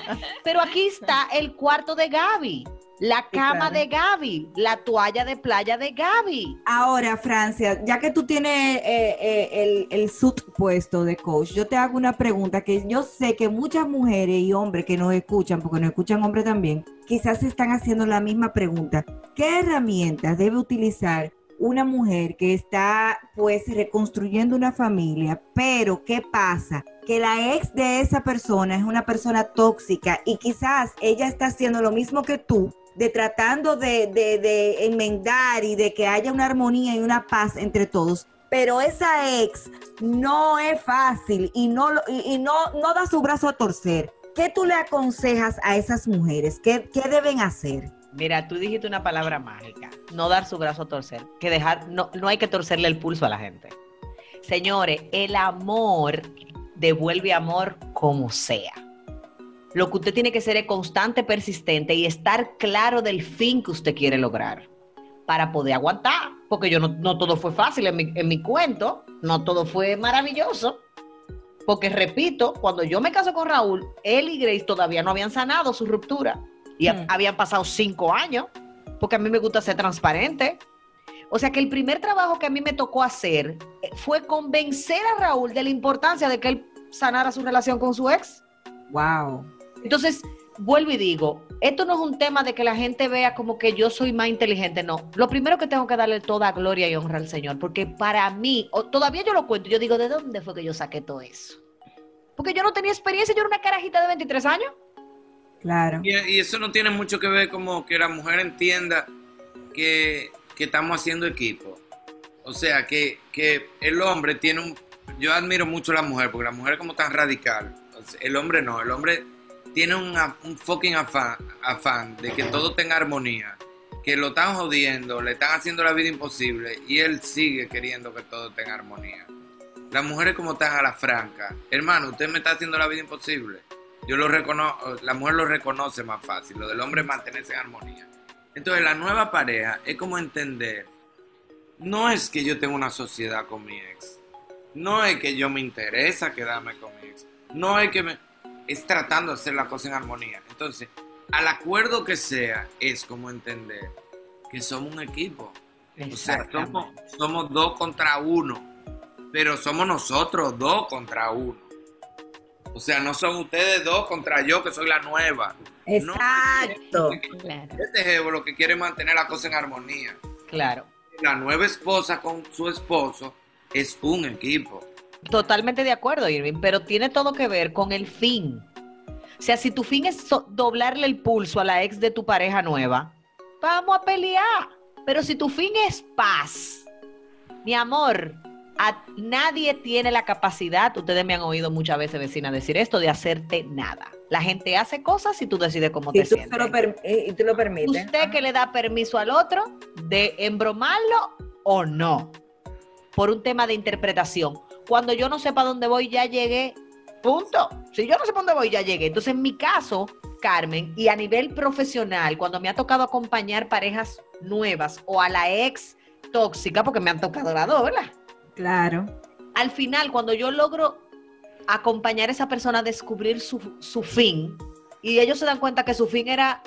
[SPEAKER 2] Pero aquí está el cuarto de Gaby, la cama
[SPEAKER 1] claro.
[SPEAKER 2] de Gaby, la toalla de playa de Gaby.
[SPEAKER 1] Ahora, Francia, ya que tú tienes eh, eh, el, el suit puesto de coach, yo te hago una pregunta que yo sé que muchas mujeres y hombres que nos escuchan, porque nos escuchan hombres también, quizás se están haciendo la misma pregunta. ¿Qué herramientas debe utilizar una mujer que está pues reconstruyendo una familia? Pero, ¿qué pasa? Que la ex de esa persona es una persona tóxica y quizás ella está haciendo lo mismo que tú, de tratando de, de- de enmendar y de que haya una armonía y una paz entre todos. Pero esa ex no es fácil y no, y no, no da su brazo a torcer. ¿Qué tú le aconsejas a esas mujeres? ¿Qué, qué deben hacer?
[SPEAKER 2] Mira, tú dijiste una palabra mágica, no dar su brazo a torcer, que dejar, no, no hay que torcerle el pulso a la gente. Señores, el amor devuelve amor como sea. Lo que usted tiene que ser es constante, persistente y estar claro del fin que usted quiere lograr para poder aguantar, porque yo no, todo fue fácil en mi, en mi cuento, no todo fue maravilloso. Porque repito, cuando yo me caso con Raúl, él y Grace todavía no habían sanado su ruptura. Y
[SPEAKER 6] Hmm.
[SPEAKER 2] habían pasado cinco años, porque a mí me gusta ser transparente. O sea que el primer trabajo que a mí me tocó hacer eh, fue convencer a Raúl de la importancia de que él sanara su relación con su ex.
[SPEAKER 1] Wow.
[SPEAKER 2] Entonces, vuelvo y digo, esto no es un tema de que la gente vea como que yo soy más inteligente, no. Lo primero que tengo que darle toda gloria y honra al Señor, porque para mí, o- todavía yo lo cuento, yo digo, ¿de dónde fue que yo saqué todo eso? Porque yo no tenía experiencia, yo era una carajita de 23 años.
[SPEAKER 4] Y, eso no tiene mucho que ver como que la mujer entienda que, que estamos haciendo equipo. O sea, que, que el hombre tiene un... Yo admiro mucho a la mujer, porque la mujer es como tan radical. El hombre no, el hombre tiene un, un fucking afán, afán de que todo tenga armonía. Que lo están jodiendo, le están haciendo la vida imposible y él sigue queriendo que todo tenga armonía. Las mujeres como están a la franca. Hermano, usted me está haciendo la vida imposible. Yo lo reconozco, la mujer lo reconoce más fácil, lo del hombre es mantenerse en armonía. Entonces la nueva pareja es como entender, no es que yo tenga una sociedad con mi ex, no es que yo me interesa quedarme con mi ex, no es que me... es tratando de hacer la cosa en armonía. Entonces, al acuerdo que sea, es como entender que somos un equipo. O sea, somos, somos dos contra uno, pero somos nosotros dos contra uno. O sea, no son ustedes dos contra yo, que soy la nueva.
[SPEAKER 1] Exacto.
[SPEAKER 3] Claro.
[SPEAKER 4] Este jevo lo que quiere es mantener la cosa en armonía.
[SPEAKER 2] Claro.
[SPEAKER 4] La nueva esposa con su esposo es un equipo.
[SPEAKER 2] Totalmente de acuerdo, Irving, pero tiene todo que ver con el fin. O sea, si tu fin es so- doblarle el pulso a la ex de tu pareja nueva, vamos a pelear. Pero si tu fin es paz, mi amor, a- nadie tiene la capacidad, ustedes me han oído muchas veces vecinas decir esto, de hacerte nada. La gente hace cosas y tú decides cómo
[SPEAKER 1] Y
[SPEAKER 2] te
[SPEAKER 1] tú,
[SPEAKER 2] sientes.
[SPEAKER 1] lo y tú lo permites.
[SPEAKER 2] Usted que le da permiso al otro de embromarlo o no, por un tema de interpretación. Cuando yo no sepa dónde voy, ya llegué. Punto. Si yo no sé para dónde voy, ya llegué. Entonces, en mi caso, Carmen, y a nivel profesional, cuando me ha tocado acompañar parejas nuevas o a la ex tóxica, porque me han tocado las dos, ¿verdad?
[SPEAKER 1] Claro.
[SPEAKER 2] al final, cuando yo logro acompañar a esa persona a descubrir su, su fin, y ellos se dan cuenta que su fin era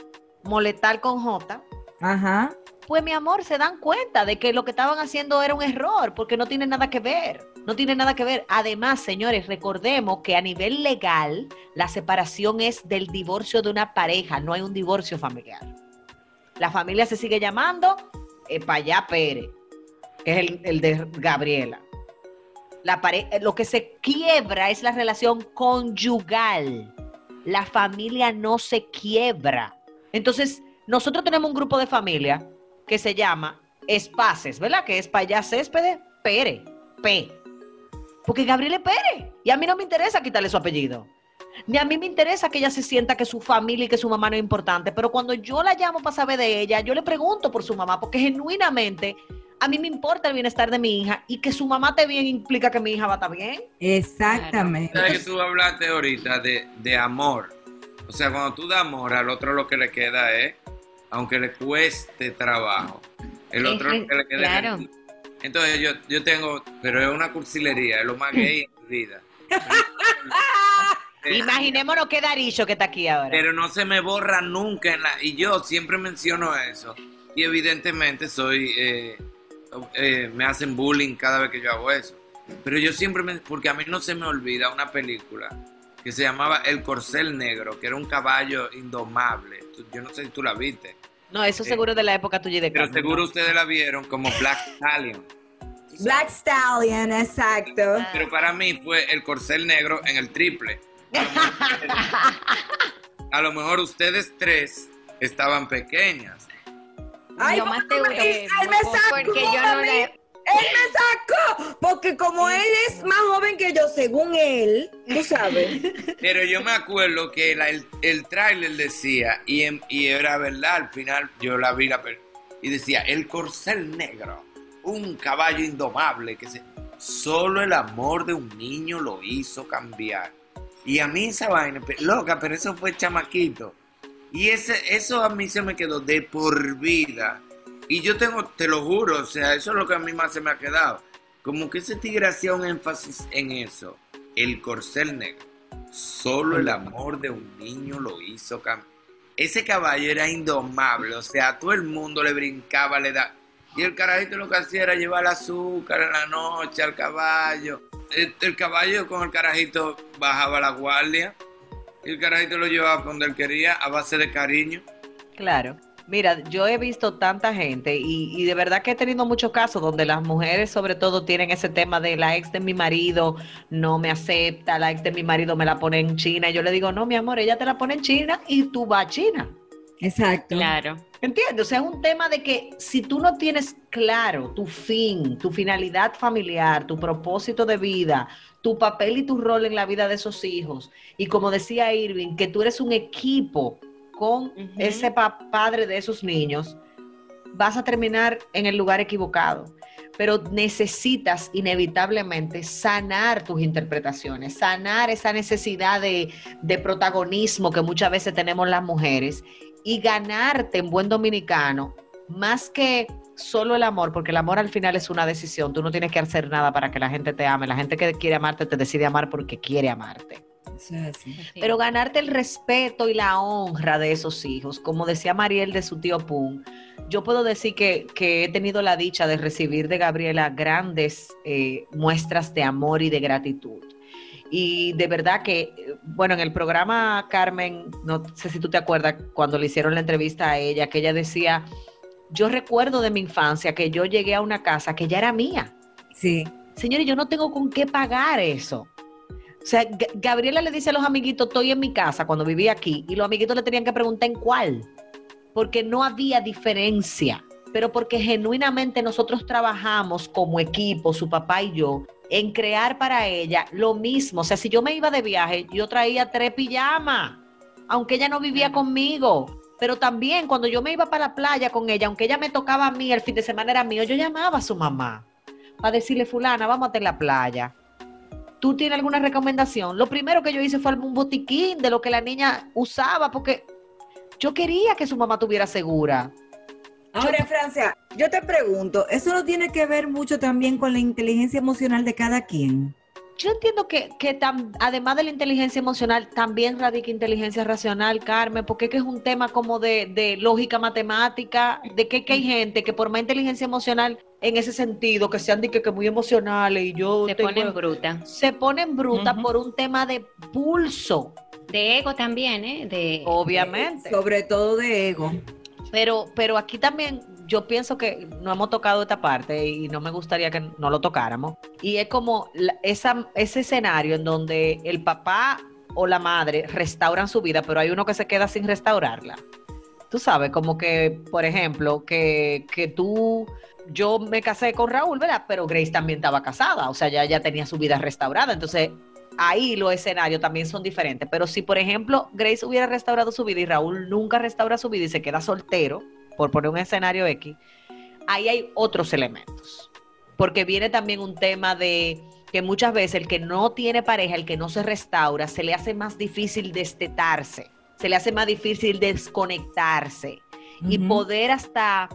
[SPEAKER 2] molestar con J,
[SPEAKER 1] Ajá.
[SPEAKER 2] pues mi amor, se dan cuenta de que lo que estaban haciendo era un error, porque no tiene nada que ver, no tiene nada que ver. Además, señores, recordemos que a nivel legal, la separación es del divorcio de una pareja, no hay un divorcio familiar. La familia se sigue llamando eh, Payá Pérez, que es el, de Gabriela. La eh, lo que se quiebra es la relación conyugal. La familia no se quiebra. Entonces, nosotros tenemos un grupo de familia que se llama Espaces, ¿verdad? Que es Payá Céspedes Pérez, P. Porque Gabriel es Pérez. Y a mí no me interesa quitarle su apellido. Ni a mí me interesa que ella se sienta que su familia y que su mamá no es importante. Pero cuando yo la llamo para saber de ella, yo le pregunto por su mamá, porque genuinamente a mí me importa el bienestar de mi hija y que su mamá esté bien implica que mi hija va a estar bien.
[SPEAKER 1] Exactamente.
[SPEAKER 4] ¿Sabes que tú hablaste ahorita de, de amor? O sea, cuando tú das amor al otro lo que le queda es, aunque le cueste trabajo, el
[SPEAKER 3] Es
[SPEAKER 4] otro lo que le queda es
[SPEAKER 3] claro.
[SPEAKER 4] el- Entonces yo, yo tengo, pero es una cursilería, es lo más gay en mi vida.
[SPEAKER 2] Imaginémonos que Darillo que está aquí ahora.
[SPEAKER 4] pero no se me borra nunca en la, y yo siempre menciono eso y evidentemente soy eh, eh, me hacen bullying cada vez que yo hago eso. Pero yo siempre me, porque a mí no se me olvida una película que se llamaba El Corcel Negro que era un caballo indomable. Yo no sé si tú la viste.
[SPEAKER 2] No, eso seguro es de la época tuya y de
[SPEAKER 4] pero
[SPEAKER 2] Carmen,
[SPEAKER 4] seguro
[SPEAKER 2] ¿no?
[SPEAKER 4] ustedes la vieron como Black Stallion.
[SPEAKER 1] Black Stallion, exacto.
[SPEAKER 4] pero para mí fue El Corcel Negro en el triple. A lo mejor ustedes tres estaban pequeñas
[SPEAKER 1] Ay,
[SPEAKER 3] Lo más seguro.
[SPEAKER 1] él, él me sacó,
[SPEAKER 3] Porque yo no la-
[SPEAKER 1] Él me sacó, porque como él es más joven que yo, según él, tú sabes.
[SPEAKER 4] Pero yo me acuerdo que la- el, el tráiler decía, y, en- y era verdad, al final yo la vi la y decía, el corcel negro, un caballo indomable que se... Solo el amor de un niño lo hizo cambiar. Y a mí esa vaina, loca, pero eso fue chamaquito. Y ese, eso a mí se me quedó de por vida. Y yo tengo, te lo juro, o sea, eso es lo que a mí más se me ha quedado. Como que ese tigre hacía un énfasis en eso. El corcel negro. Solo el amor de un niño lo hizo cambiar. Ese caballo era indomable, o sea, a todo el mundo le brincaba, le da. Y el carajito lo que hacía era llevar azúcar en la noche al caballo. El, el caballo con el carajito bajaba la guardia. Y el carajito lo llevaba donde él quería, a base de cariño.
[SPEAKER 2] Claro. Mira, yo he visto tanta gente y, y de verdad que he tenido muchos casos donde las mujeres sobre todo tienen ese tema de la ex de mi marido no me acepta, la ex de mi marido me la pone en China y yo le digo, no, mi amor, ella te la pone en China y tú vas a China.
[SPEAKER 1] Exacto.
[SPEAKER 3] Claro.
[SPEAKER 2] ¿Entiendes? O sea, es un tema de que si tú no tienes claro tu fin, tu finalidad familiar, tu propósito de vida, tu papel y tu rol en la vida de esos hijos, y como decía Irving, que tú eres un equipo con ese pa- padre de esos niños, vas a terminar en el lugar equivocado. Pero necesitas inevitablemente sanar tus interpretaciones, sanar esa necesidad de, de protagonismo que muchas veces tenemos las mujeres y ganarte en buen dominicano, más que solo el amor, porque el amor al final es una decisión, tú no tienes que hacer nada para que la gente te ame, la gente que quiere amarte te decide amar porque quiere amarte. Pero ganarte el respeto y la honra de esos hijos, como decía Mariel de su tío Pum, yo puedo decir que, que he tenido la dicha de recibir de Gabriela grandes eh, muestras de amor y de gratitud. Y de verdad que, bueno, en el programa Carmen, no sé si tú te acuerdas cuando le hicieron la entrevista a ella, que ella decía, yo recuerdo de mi infancia que yo llegué a una casa que ya era mía.
[SPEAKER 1] Sí.
[SPEAKER 2] Señores, yo no tengo con qué pagar eso. O sea, G- Gabriela le dice a los amiguitos, estoy en mi casa cuando vivía aquí, y los amiguitos le tenían que preguntar en cuál, porque no había diferencia, pero porque genuinamente nosotros trabajamos como equipo, su papá y yo, en crear para ella lo mismo. O sea, si yo me iba de viaje, yo traía tres pijamas, aunque ella no vivía conmigo. Pero también cuando yo me iba para la playa con ella, aunque ella me tocaba a mí, el fin de semana era mío, yo llamaba a su mamá para decirle, fulana, vamos a la playa. ¿Tú tienes alguna recomendación? Lo primero que yo hice fue un botiquín de lo que la niña usaba, porque yo quería que su mamá tuviera segura.
[SPEAKER 1] Ahora, Francia, yo te pregunto, ¿eso no tiene que ver mucho también con la inteligencia emocional de cada quien?
[SPEAKER 2] Yo entiendo que, que tam- además de la inteligencia emocional, también radica inteligencia racional, Carmen, porque es que es un tema como de, de lógica matemática, de que, que hay gente que por más inteligencia emocional en ese sentido, que sean de que, que muy emocionales y yo
[SPEAKER 3] Se
[SPEAKER 2] tengo-
[SPEAKER 3] ponen bruta.
[SPEAKER 2] se ponen brutas
[SPEAKER 6] Ujú.
[SPEAKER 2] por un tema de pulso,
[SPEAKER 3] De ego también, ¿eh? De,
[SPEAKER 2] obviamente.
[SPEAKER 1] Sobre todo de ego.
[SPEAKER 2] Pero, pero aquí también yo pienso que no hemos tocado esta parte y no me gustaría que no lo tocáramos. Y es como la- ese escenario en donde el papá o la madre restauran su vida, pero hay uno que se queda sin restaurarla. Tú sabes, como que, por ejemplo, que, que tú, yo me casé con Raúl, ¿verdad? Pero Grace también estaba casada, o sea, ya, ya tenía su vida restaurada. Entonces, ahí los escenarios también son diferentes. Pero si, por ejemplo, Grace hubiera restaurado su vida y Raúl nunca restaura su vida y se queda soltero, por poner un escenario X, ahí hay otros elementos. Porque viene también un tema de que muchas veces el que no tiene pareja, el que no se restaura, se le hace más difícil destetarse, se le hace más difícil desconectarse y poder hasta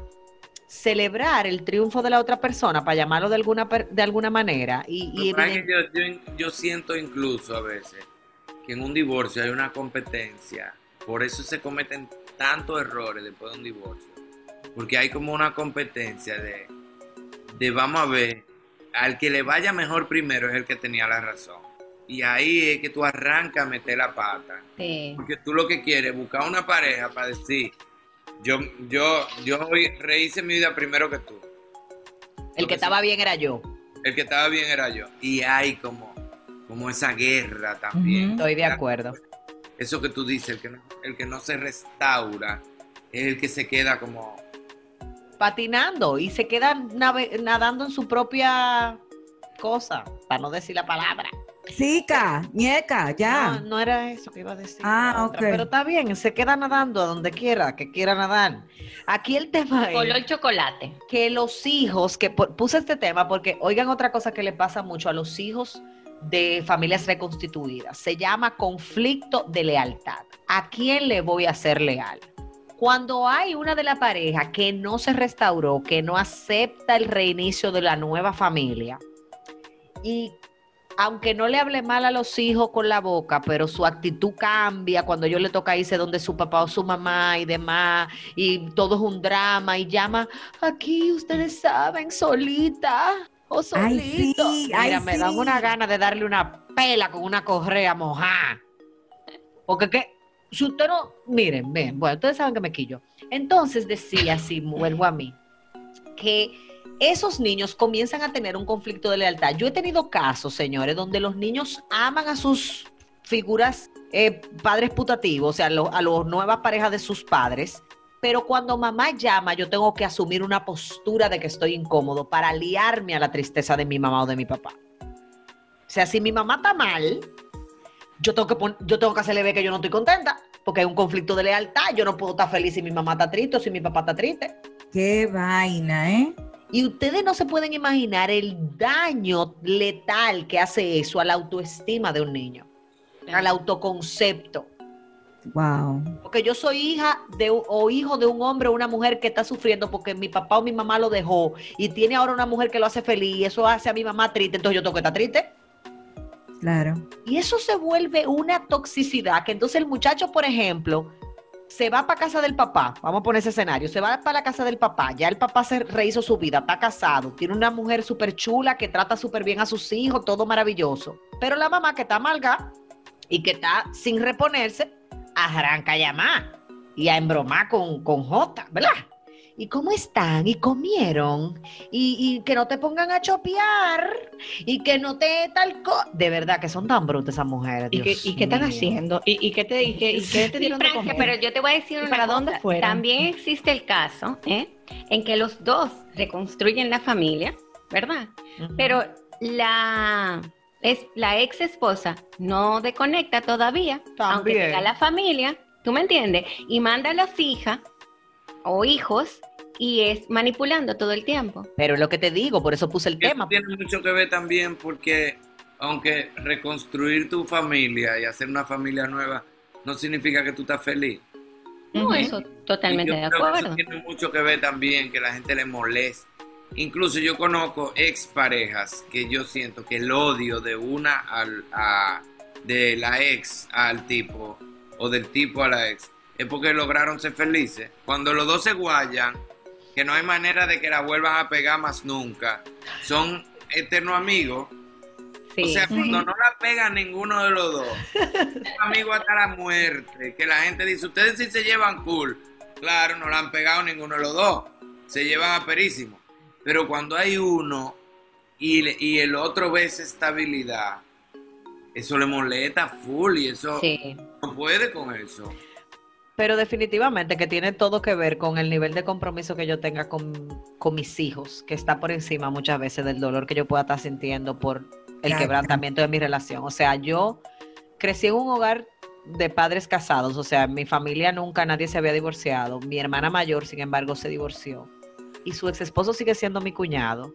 [SPEAKER 2] celebrar el triunfo de la otra persona, para llamarlo de alguna, per- de alguna manera. Y, evidente-
[SPEAKER 4] yo siento incluso a veces que en un divorcio hay una competencia. Por eso se cometen tantos errores después de un divorcio. Porque hay como una competencia de, de vamos a ver, al que le vaya mejor primero es el que tenía la razón. Y ahí es que tú arrancas a meter la pata.
[SPEAKER 3] Sí.
[SPEAKER 4] Porque tú lo que quieres es buscar una pareja para decir, yo, yo, yo rehice mi vida primero que tú.
[SPEAKER 2] el que estaba bien era yo.
[SPEAKER 4] El que estaba bien era yo. Y hay como, como esa guerra también.
[SPEAKER 2] Estoy de acuerdo.
[SPEAKER 4] Eso que tú dices, el que, no, el que no se restaura, es el que se queda como...
[SPEAKER 2] patinando y se quedan nadando en su propia cosa, para no decir la palabra.
[SPEAKER 1] Sica, ñeca, ya.
[SPEAKER 2] No, no era eso que iba a decir.
[SPEAKER 1] Ah,
[SPEAKER 2] otra,
[SPEAKER 1] ok.
[SPEAKER 2] Pero está bien, se queda nadando a donde quiera, que quiera nadar. Aquí el tema es
[SPEAKER 3] Color chocolate.
[SPEAKER 2] que los hijos, que pu- puse este tema porque oigan otra cosa que le pasa mucho a los hijos de familias reconstituidas. Se llama conflicto de lealtad. ¿A quién le voy a ser leal? Cuando hay una de la pareja que no se restauró, que no acepta el reinicio de la nueva familia y aunque no le hable mal a los hijos con la boca, pero su actitud cambia cuando yo le toca irse donde su papá o su mamá y demás, y todo es un drama, y llama, aquí ustedes saben, solita o
[SPEAKER 1] Ay,
[SPEAKER 2] solito.
[SPEAKER 1] ay,
[SPEAKER 2] Mira, me dan una gana de darle una pela con una correa mojada. Porque que, si usted no, miren, ven, bueno, ustedes saben que me quillo. Entonces decía, si vuelvo a mí, que esos niños comienzan a tener un conflicto de lealtad. Yo he tenido casos, señores, donde los niños aman a sus figuras eh, padres putativos, o sea, a las nuevas parejas de sus padres, pero cuando mamá llama, yo tengo que asumir una postura de que estoy incómodo para aliarme a la tristeza de mi mamá o de mi papá. O sea, si mi mamá está mal, yo tengo que, pon- yo tengo que hacerle ver que yo no estoy contenta, porque hay un conflicto de lealtad. Yo no puedo estar feliz si mi mamá está triste o si mi papá está triste.
[SPEAKER 1] Qué vaina, ¿eh?
[SPEAKER 2] Y ustedes no se pueden imaginar el daño letal que hace eso a la autoestima de un niño, al autoconcepto.
[SPEAKER 1] Wow.
[SPEAKER 2] Porque yo soy hija de, o hijo de un hombre o una mujer que está sufriendo porque mi papá o mi mamá lo dejó y tiene ahora una mujer que lo hace feliz y eso hace a mi mamá triste, entonces yo tengo que estar triste.
[SPEAKER 1] Claro.
[SPEAKER 2] Y eso se vuelve una toxicidad, que entonces el muchacho, por ejemplo, se va para casa del papá, vamos a poner ese escenario, se va para la casa del papá, ya el papá se rehizo su vida, está casado, tiene una mujer súper chula que trata súper bien a sus hijos, todo maravilloso. Pero la mamá que está amarga y que está sin reponerse, arranca a llamar y a embromar con, con J, ¿verdad? ¿Y cómo están? ¿Y comieron? Y, y que no te pongan a chopear y que no te tal cosa. De verdad que son tan brutas esas mujeres.
[SPEAKER 6] ¿Y y qué están haciendo? ¿Y, y qué te, y qué, y qué te
[SPEAKER 3] Sí,
[SPEAKER 6] dieron de
[SPEAKER 3] Francia,
[SPEAKER 6] comer?
[SPEAKER 3] pero yo te voy a decir
[SPEAKER 6] ¿Y
[SPEAKER 3] una
[SPEAKER 6] para dónde
[SPEAKER 3] cosa.
[SPEAKER 6] fueron?
[SPEAKER 3] También existe el caso ¿eh? en que los dos reconstruyen la familia, ¿verdad? Pero la, es, la ex esposa no desconecta todavía, aunque tenga la familia, ¿tú me entiendes? Y manda a las hijas o hijos y es manipulando todo el tiempo.
[SPEAKER 2] Pero es lo que te digo, por eso puse el
[SPEAKER 4] Eso
[SPEAKER 2] tema.
[SPEAKER 4] tiene mucho que ver también porque aunque reconstruir tu familia y hacer una familia nueva no significa que tú estás feliz.
[SPEAKER 3] No, eso totalmente de acuerdo.
[SPEAKER 4] Eso tiene mucho que ver también que la gente le molesta. Incluso yo conozco exparejas que yo siento que el odio de una al, a, de la ex al tipo o del tipo a la ex es porque lograron ser felices. Cuando los dos se guayan, que no hay manera de que la vuelvan a pegar más nunca, son eternos amigos.
[SPEAKER 3] Sí.
[SPEAKER 4] O sea, cuando no la pega ninguno de los dos, son amigos hasta la muerte, que la gente dice, ustedes sí se llevan cool. Claro, no la han pegado ninguno de los dos, se llevan aperísimo. Pero cuando hay uno y, el otro ve esa estabilidad, eso le molesta full y eso
[SPEAKER 3] Sí.
[SPEAKER 4] no puede con eso.
[SPEAKER 2] Pero definitivamente que tiene todo que ver con el nivel de compromiso que yo tenga con, con mis hijos, que está por encima muchas veces del dolor que yo pueda estar sintiendo por el
[SPEAKER 1] Claro.
[SPEAKER 2] quebrantamiento de mi relación. O sea, yo crecí en un hogar de padres casados, o sea, en mi familia nunca nadie se había divorciado. Mi hermana mayor, sin embargo, se divorció. y su ex esposo sigue siendo mi cuñado,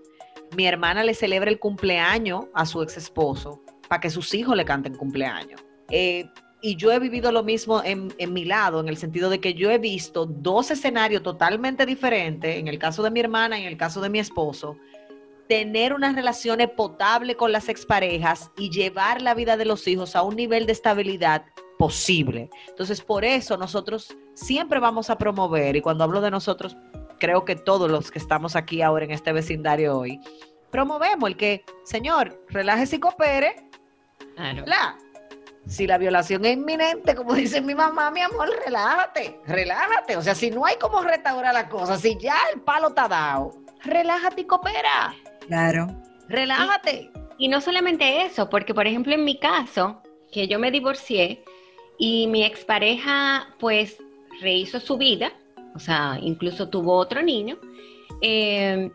[SPEAKER 2] mi hermana le celebra el cumpleaños a su ex esposo para que sus hijos le canten cumpleaños. Eh, y yo he vivido lo mismo en, en, mi lado, en el sentido de que yo he visto dos escenarios totalmente diferentes, en el caso de mi hermana y en el caso de mi esposo, tener unas relaciones potables con las exparejas y llevar la vida de los hijos a un nivel de estabilidad posible. Entonces, por eso nosotros siempre vamos a promover, y cuando hablo de nosotros, creo que todos los que estamos aquí ahora en este vecindario hoy, promovemos el que, señor, relájese y coopere.
[SPEAKER 3] Claro.
[SPEAKER 2] La, si la violación es inminente, como dice mi mamá, mi amor, relájate, relájate. O sea, si no hay como restaurar la cosa, si ya el palo está dado, relájate y coopera.
[SPEAKER 1] Claro.
[SPEAKER 2] Relájate.
[SPEAKER 3] Y, y no solamente eso, porque por ejemplo en mi caso, que yo me divorcié y mi expareja pues rehizo su vida, o sea, incluso tuvo otro niño, eh,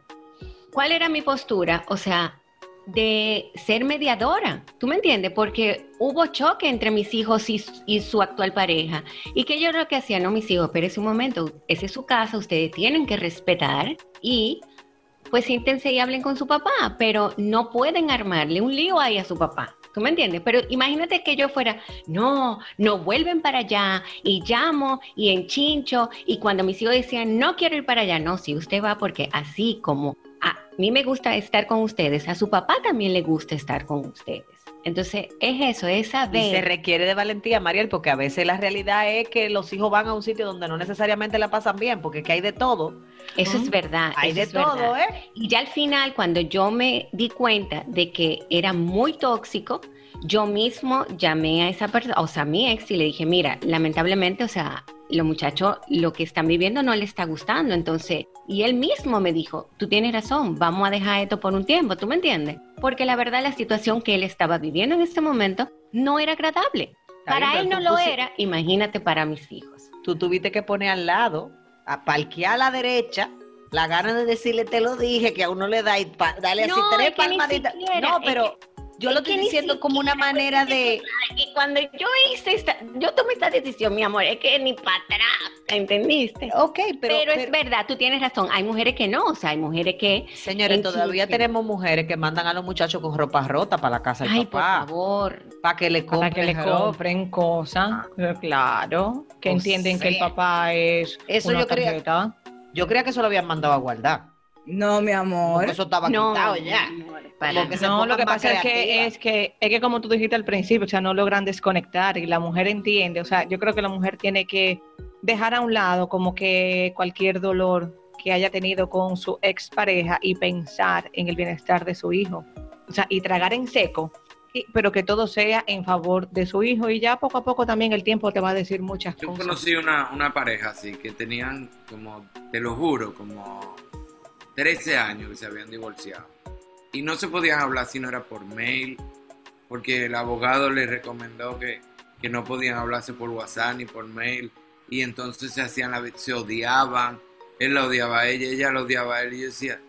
[SPEAKER 3] ¿cuál era mi postura? O sea, de ser mediadora, ¿tú me entiendes? Porque hubo choque entre mis hijos y, y, su actual pareja. Y que yo lo que hacía, no, mis hijos, espérense un momento, esa es su casa, ustedes tienen que respetar y pues siéntense y hablen con su papá, pero no pueden armarle un lío ahí a su papá. ¿Tú me entiendes? Pero imagínate que yo fuera, no, no vuelven para allá y llamo y enchincho y cuando mis hijos decían, no quiero ir para allá, no, si usted va porque así como a mí me gusta estar con ustedes, a su papá también le gusta estar con ustedes. Entonces, es eso, es saber.
[SPEAKER 2] Y se requiere de valentía, Mariel, porque a veces la realidad es que los hijos van a un sitio donde no necesariamente la pasan bien, porque que hay de todo.
[SPEAKER 3] Eso es verdad.
[SPEAKER 2] Hay de
[SPEAKER 3] es
[SPEAKER 2] todo,
[SPEAKER 3] verdad.
[SPEAKER 2] ¿eh?
[SPEAKER 3] Y ya al final, cuando yo me di cuenta de que era muy tóxico, yo mismo llamé a esa persona, o sea, a mi ex, y le dije, mira, lamentablemente, o sea, los muchachos lo que están viviendo no le está gustando. Entonces, y él mismo me dijo, tú tienes razón, vamos a dejar esto por un tiempo, ¿tú me entiendes? Porque la verdad la situación que él estaba viviendo en este momento no era agradable. Para
[SPEAKER 2] Ay,
[SPEAKER 3] él no lo era, imagínate para mis hijos.
[SPEAKER 2] Tú tuviste que poner al lado, a parquear a la derecha, la gana de decirle te lo dije, que a uno le da y dale
[SPEAKER 3] No,
[SPEAKER 2] así tres palmaditas. No,
[SPEAKER 3] es
[SPEAKER 2] pero yo lo estoy diciendo como una manera de...
[SPEAKER 3] Y cuando yo hice esta, yo tomé esta decisión, mi amor, es que ni para atrás, ¿entendiste?
[SPEAKER 2] Ok, pero...
[SPEAKER 3] Pero, es verdad, tú tienes razón, hay mujeres que no, o sea, hay mujeres que,
[SPEAKER 2] Señores, todavía tenemos mujeres que mandan a los muchachos con ropa rota para la casa del
[SPEAKER 3] ay, por
[SPEAKER 2] papá,
[SPEAKER 3] favor,
[SPEAKER 2] para que le
[SPEAKER 6] Para
[SPEAKER 2] compren
[SPEAKER 6] que le compren cosas, eh, claro, que
[SPEAKER 2] O
[SPEAKER 6] entienden que el papá es
[SPEAKER 2] eso
[SPEAKER 6] una
[SPEAKER 2] yo creía-
[SPEAKER 6] tarjeta.
[SPEAKER 2] Yo creía que eso lo habían mandado a guardar.
[SPEAKER 1] No, mi amor.
[SPEAKER 2] Eso estaba
[SPEAKER 3] no,
[SPEAKER 2] quitado ya.
[SPEAKER 6] No, lo que pasa es que, es que es que como tú dijiste al principio, o sea, no logran desconectar y la mujer entiende, o sea, yo creo que la mujer tiene que dejar a un lado como que cualquier dolor que haya tenido con su expareja y pensar en el bienestar de su hijo, o sea, y tragar en seco, y- pero que todo sea en favor de su hijo y ya poco a poco también el tiempo te va a decir muchas
[SPEAKER 4] Yo
[SPEAKER 6] cosas.
[SPEAKER 4] conocí una, una pareja así que tenían como, te lo juro, como 13 años que se habían divorciado. Y no se podían hablar si no era por mail, porque el abogado les recomendó que, que no podían hablarse por WhatsApp ni por mail. Y entonces se hacían la se odiaban. Él la odiaba a ella, ella la odiaba a él. Y yo decía,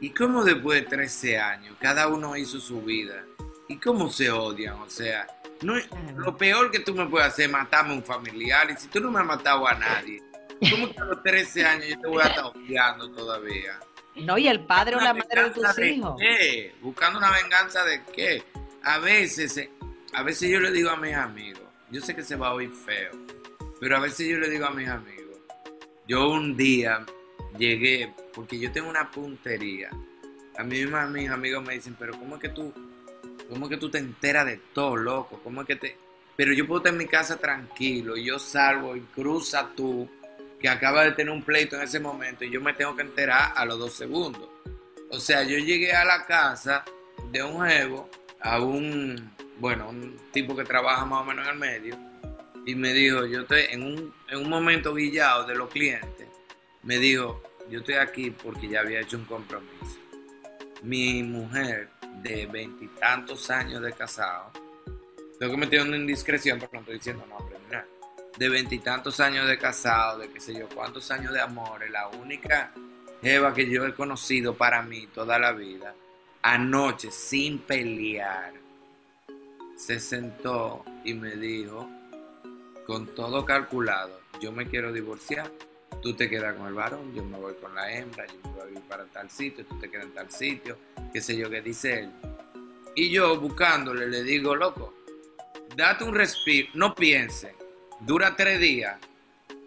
[SPEAKER 4] ¿y cómo después de 13 años cada uno hizo su vida? ¿Y cómo se odian? O sea, no lo peor que tú me puedes hacer es matarme a un familiar. Y si tú no me has matado a nadie, ¿cómo que a los 13 años yo te voy a estar odiando todavía?
[SPEAKER 2] No, y el padre o
[SPEAKER 4] ¿Una
[SPEAKER 2] la madre de tus
[SPEAKER 4] de
[SPEAKER 2] hijos.
[SPEAKER 4] qué? Buscando una venganza de qué? A veces, eh, a veces yo le digo a mis amigos, yo sé que se va a oír feo, pero a veces yo le digo a mis amigos, yo un día llegué, porque yo tengo una puntería. A mí misma mis amigos me dicen, pero ¿cómo es que tú, cómo es que tú te enteras de todo, loco? ¿Cómo es que te...? Pero yo puedo estar en mi casa tranquilo y yo salgo y cruza tú, que acaba de tener un pleito en ese momento y yo me tengo que enterar a los dos segundos. O sea, yo llegué a la casa de un jevo, a un, bueno, un tipo que trabaja más o menos en el medio, y me dijo, yo estoy en un, en un momento guillado de los clientes, me dijo, yo estoy aquí porque ya había hecho un compromiso. Mi mujer de veintitantos años de casado, tengo que meter una indiscreción, pero no estoy diciendo no, de veintitantos años de casado, de qué sé yo, cuántos años de amor, la única jeva que yo he conocido para mí toda la vida, anoche sin pelear, se sentó y me dijo, con todo calculado, yo me quiero divorciar tú te quedas con el varón, yo me voy con la hembra, yo me voy a ir para tal sitio, tú te quedas en tal sitio, qué sé yo, qué dice él. Y yo buscándole le digo, loco, date un respiro, no piense, dura tres días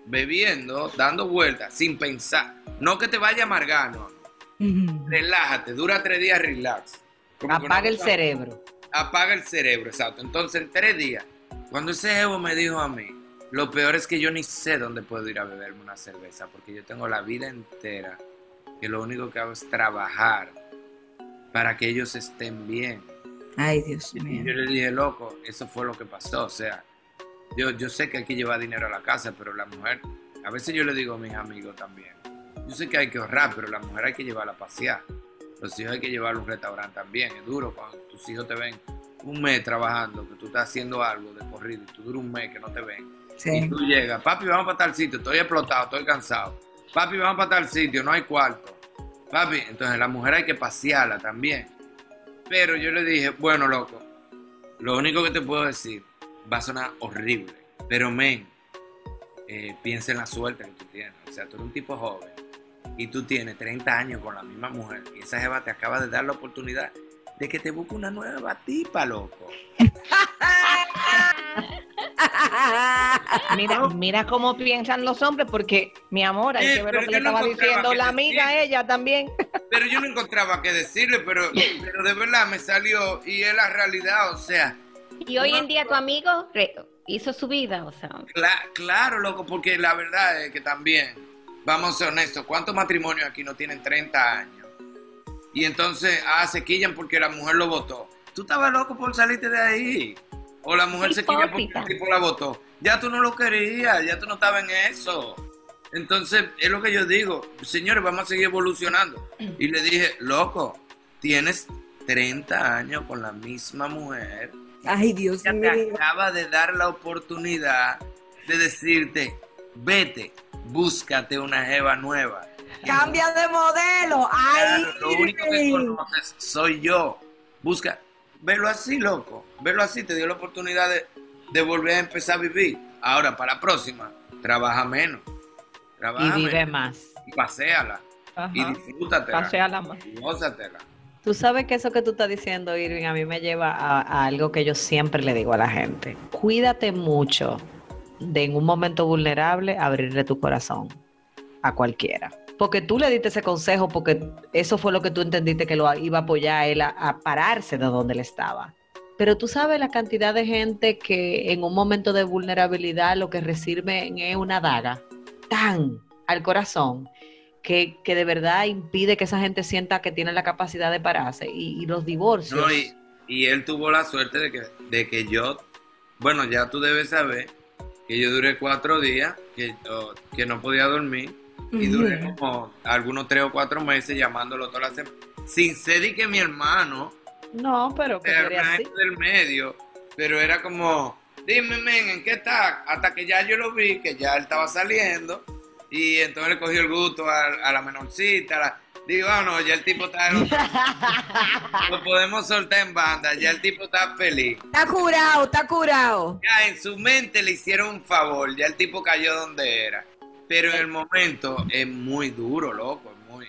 [SPEAKER 4] bebiendo, dando vueltas, sin pensar, no que te vaya a amargar, no, no. relájate, dura tres días, relax. Como
[SPEAKER 2] Apaga el cerebro.
[SPEAKER 4] apaga el cerebro, exacto. Entonces, en tres días, cuando ese Evo me dijo a mí, lo peor es que yo ni sé dónde puedo ir a beberme una cerveza, porque yo tengo la vida entera que lo único que hago es trabajar para que ellos estén bien.
[SPEAKER 1] Ay, Dios
[SPEAKER 4] Y
[SPEAKER 1] mío.
[SPEAKER 4] yo le dije, loco, eso fue lo que pasó. O sea, yo, yo sé que hay que llevar dinero a la casa, pero la mujer, a veces yo le digo a mis amigos también, yo sé que hay que ahorrar, pero la mujer hay que llevarla a pasear. Los hijos hay que llevarlos a un restaurante también. Es duro cuando tus hijos te ven un mes trabajando, que tú estás haciendo algo de corrido y tú duras un mes que no te ven. Y tú llegas, papi, vamos para tal sitio, estoy explotado, estoy cansado. Papi, vamos para tal sitio, no hay cuarto. Papi, entonces la mujer hay que pasearla también. Pero yo le dije, bueno, loco, lo único que te puedo decir va a sonar horrible, pero men, eh, piensa en la suerte que tú tienes. O sea, tú eres un tipo joven y tú tienes 30 años con la misma mujer y esa jeva te acaba de dar la oportunidad de que te busque una nueva tipa, loco.
[SPEAKER 6] Mira, mira cómo piensan los hombres, porque, mi amor, hay
[SPEAKER 4] Eh,
[SPEAKER 6] que ver
[SPEAKER 4] pero
[SPEAKER 6] lo que le
[SPEAKER 4] no
[SPEAKER 6] estaba diciendo la amiga
[SPEAKER 4] decir.
[SPEAKER 6] ella también.
[SPEAKER 4] Pero yo no encontraba qué decirle, pero, pero de verdad me salió y es la realidad, o sea,
[SPEAKER 3] Y hoy en día tu amigo hizo su vida, o sea.
[SPEAKER 4] cla- claro, loco, porque la verdad es que también, vamos a ser honestos, ¿cuántos matrimonios aquí no tienen 30 años? Y entonces, ah, se quillan porque la mujer lo votó. Tú estabas loco por salirte de ahí. O la mujer se quilla porque el tipo la votó. Ya tú no lo querías, ya tú no estabas en eso. Entonces, es lo que yo digo, señores, vamos a seguir evolucionando. Y le dije, loco, tienes 30 años con la misma mujer.
[SPEAKER 1] Ay, Dios
[SPEAKER 4] Ya te
[SPEAKER 1] mío.
[SPEAKER 4] acaba de dar la oportunidad de decirte, vete, búscate una jeva nueva.
[SPEAKER 1] Cambia de modelo. Ay,
[SPEAKER 4] Claro, lo único que conoces soy yo. Busca, velo así, loco. Velo así, te dio la oportunidad de, de volver a empezar a vivir. Ahora, para la próxima, trabaja menos.
[SPEAKER 2] Y
[SPEAKER 4] Trabaja
[SPEAKER 2] vive
[SPEAKER 4] menos.
[SPEAKER 2] más.
[SPEAKER 4] Y paséala. Y disfrútatela.
[SPEAKER 6] Pasea la mano.
[SPEAKER 4] Y gózatela.
[SPEAKER 2] Tú sabes que eso que tú estás diciendo, Irving, a mí me lleva a, algo que yo siempre le digo a la gente. Cuídate mucho de en un momento vulnerable abrirle tu corazón a cualquiera. Porque tú le diste ese consejo porque eso fue lo que tú entendiste que lo iba a apoyar a él a, a pararse de donde él estaba. Pero tú sabes la cantidad de gente que en un momento de vulnerabilidad lo que reciben es una daga tan al corazón que, que de verdad impide que esa gente sienta que tiene la capacidad de pararse. Y, y los divorcios.
[SPEAKER 4] No, y, y él tuvo la suerte de que, de que yo, bueno, ya tú debes saber que yo duré cuatro días, que, yo- que no podía dormir, y duré como algunos tres o cuatro meses llamándolo toda la semana, sin ser y que mi hermano
[SPEAKER 2] No, pero que
[SPEAKER 4] era
[SPEAKER 2] así.
[SPEAKER 4] del medio, pero era como, dime, men, ¿en qué está? Hasta que ya yo lo vi, que ya él estaba saliendo, y entonces le cogió el gusto a, a la menorcita, la- digo, ah, no, ya el tipo está, lo podemos soltar en banda, ya el tipo está feliz.
[SPEAKER 1] Está curado, está curado.
[SPEAKER 4] Ya en su mente le hicieron un favor, ya el tipo cayó donde era. Pero en el momento es muy duro, loco, es muy,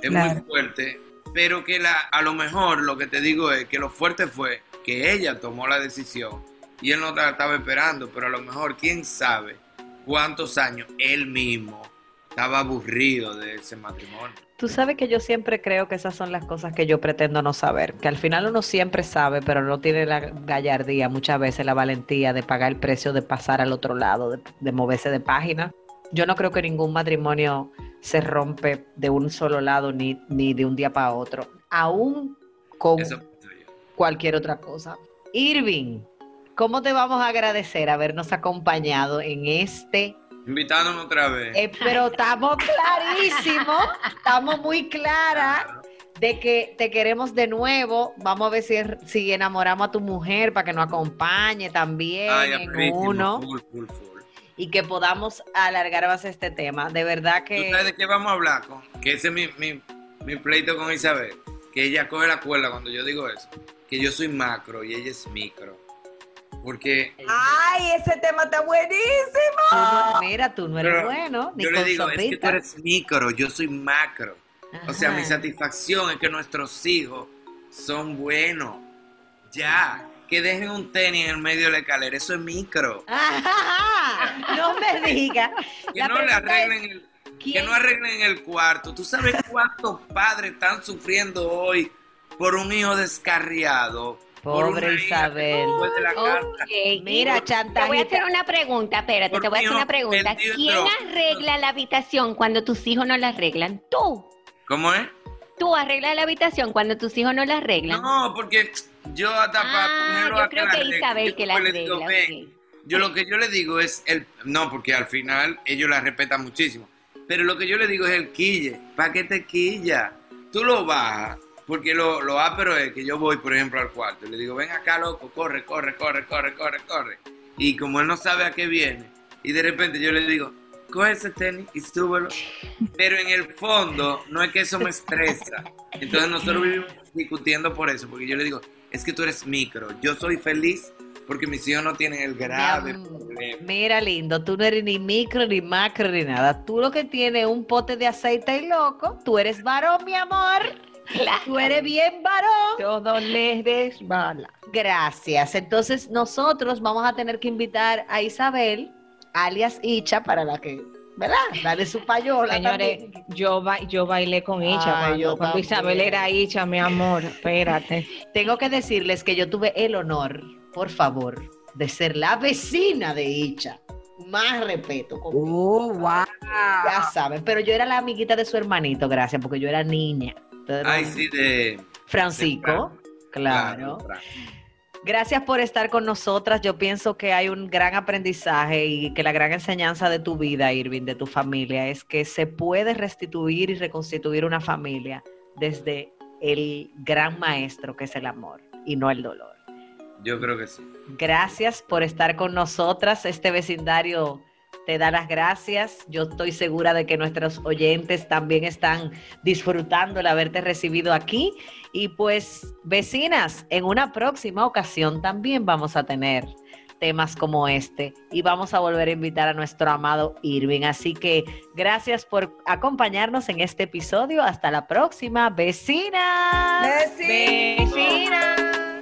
[SPEAKER 4] es
[SPEAKER 1] Claro.
[SPEAKER 4] muy fuerte. Pero que la, a lo mejor lo que te digo es que lo fuerte fue que ella tomó la decisión y él no la estaba esperando, pero a lo mejor quién sabe cuántos años él mismo estaba aburrido de ese matrimonio.
[SPEAKER 2] Tú sabes que yo siempre creo que esas son las cosas que yo pretendo no saber, que al final uno siempre sabe, pero no tiene la gallardía, muchas veces la valentía de pagar el precio de pasar al otro lado, de, de moverse de página. Yo no creo que ningún matrimonio se rompe de un solo lado ni, ni de un día para otro, aún con
[SPEAKER 4] Eso
[SPEAKER 2] cualquier otra cosa. Irving, ¿cómo te vamos a agradecer habernos acompañado en este
[SPEAKER 4] Invitándome otra vez.
[SPEAKER 2] eh, pero estamos clarísimos, estamos muy claras de que te queremos de nuevo. Vamos a ver si, si enamoramos a tu mujer para que nos acompañe también
[SPEAKER 4] Ay,
[SPEAKER 2] en uno
[SPEAKER 4] full, full, full.
[SPEAKER 2] y que podamos alargar más este tema. De verdad
[SPEAKER 4] ¿Tú
[SPEAKER 2] que
[SPEAKER 4] sabes de qué vamos a hablar? Con, que ese es mi, mi, mi pleito con Isabel. Que ella coge la cuerda cuando yo digo eso. Que yo soy macro y ella es micro. Porque
[SPEAKER 1] Ay, ese tema está buenísimo.
[SPEAKER 2] Tú no- mira, tú no eres
[SPEAKER 4] Pero
[SPEAKER 2] bueno, ni
[SPEAKER 4] yo le
[SPEAKER 2] con
[SPEAKER 4] digo, es que tú
[SPEAKER 2] sopita.
[SPEAKER 4] eres micro, yo soy macro. O sea, mi satisfacción es que nuestros hijos son buenos. Ya, que dejen un tenis en el medio de la escalera, eso es micro.
[SPEAKER 2] Ajá, no me digas.
[SPEAKER 4] Que
[SPEAKER 2] La
[SPEAKER 4] no le arreglen el, que
[SPEAKER 2] ¿quién-
[SPEAKER 4] no arreglen el cuarto. ¿Tú sabes cuántos padres están sufriendo hoy por un hijo descarriado?
[SPEAKER 2] Pobre Isabel.
[SPEAKER 4] no fue de la casa?
[SPEAKER 3] Ok,
[SPEAKER 2] Mira,
[SPEAKER 3] y Te voy a hacer una pregunta, espérate,
[SPEAKER 4] Por
[SPEAKER 3] te voy a hacer una pregunta. ¿Quién arregla la habitación cuando tus hijos no la arreglan? Tú.
[SPEAKER 4] ¿Cómo es?
[SPEAKER 3] Tú arreglas la habitación cuando tus hijos no la arreglan.
[SPEAKER 4] No, porque yo hasta para
[SPEAKER 3] ah,
[SPEAKER 4] ponerlo
[SPEAKER 3] yo creo que Isabel
[SPEAKER 4] yo
[SPEAKER 3] que la
[SPEAKER 4] digo,
[SPEAKER 3] arregla.
[SPEAKER 4] Yo lo que yo le digo es el no, porque al final ellos la respetan muchísimo. Pero lo que yo le digo es el quille. ¿Para qué te quilla? Tú lo bajas, porque lo, lo ápero es que yo voy, por ejemplo, al cuarto y le digo, ven acá, loco, corre, corre, corre, corre, corre, corre. Y como él no sabe a qué viene, y de repente yo le digo, coge ese tenis y súbelo. Pero en el fondo, no es que eso me estresa. Entonces nosotros vivimos discutiendo por eso, porque yo le digo, es que tú eres micro, yo soy feliz porque mis hijos no tienen el grave
[SPEAKER 2] Mi am-
[SPEAKER 4] problema.
[SPEAKER 2] Mira, lindo, tú no eres ni micro, ni macro, ni nada. Tú lo que tienes es un pote de aceite y loco. Tú eres varón, mi amor. Tú eres bien varón.
[SPEAKER 6] Todo les desbala.
[SPEAKER 2] Gracias. Entonces, nosotros vamos a tener que invitar a Isabel, alias Icha, para la que, ¿verdad? Dale su payola.
[SPEAKER 6] Señores,
[SPEAKER 2] también.
[SPEAKER 6] yo, ba- yo bailé con Icha
[SPEAKER 2] Ay, yo
[SPEAKER 6] cuando, Isabel era Icha, mi amor. Espérate.
[SPEAKER 2] Tengo que decirles que yo tuve el honor, por favor, de ser la vecina de Icha. Más respeto. conmigo.
[SPEAKER 1] Oh, wow.
[SPEAKER 2] Ya saben, pero yo era la amiguita de su hermanito, gracias, porque yo era niña.
[SPEAKER 4] Ay, sí, de...
[SPEAKER 2] Francisco, claro.
[SPEAKER 4] claro.
[SPEAKER 2] Gracias por estar con nosotras. Yo pienso que hay un gran aprendizaje y que la gran enseñanza de tu vida, Irving, de tu familia, es que se puede restituir y reconstituir una familia desde el gran maestro que es el amor y no el dolor.
[SPEAKER 4] Yo creo que sí.
[SPEAKER 2] Gracias por estar con nosotras. Este vecindario te da las gracias. Yo estoy segura de que nuestros oyentes también están disfrutando el haberte recibido aquí. Y pues, vecinas, en una próxima ocasión también vamos a tener temas como este y vamos a volver a invitar a nuestro amado Irving. Así que gracias por acompañarnos en este episodio. Hasta la próxima, vecinas.
[SPEAKER 1] Besitos.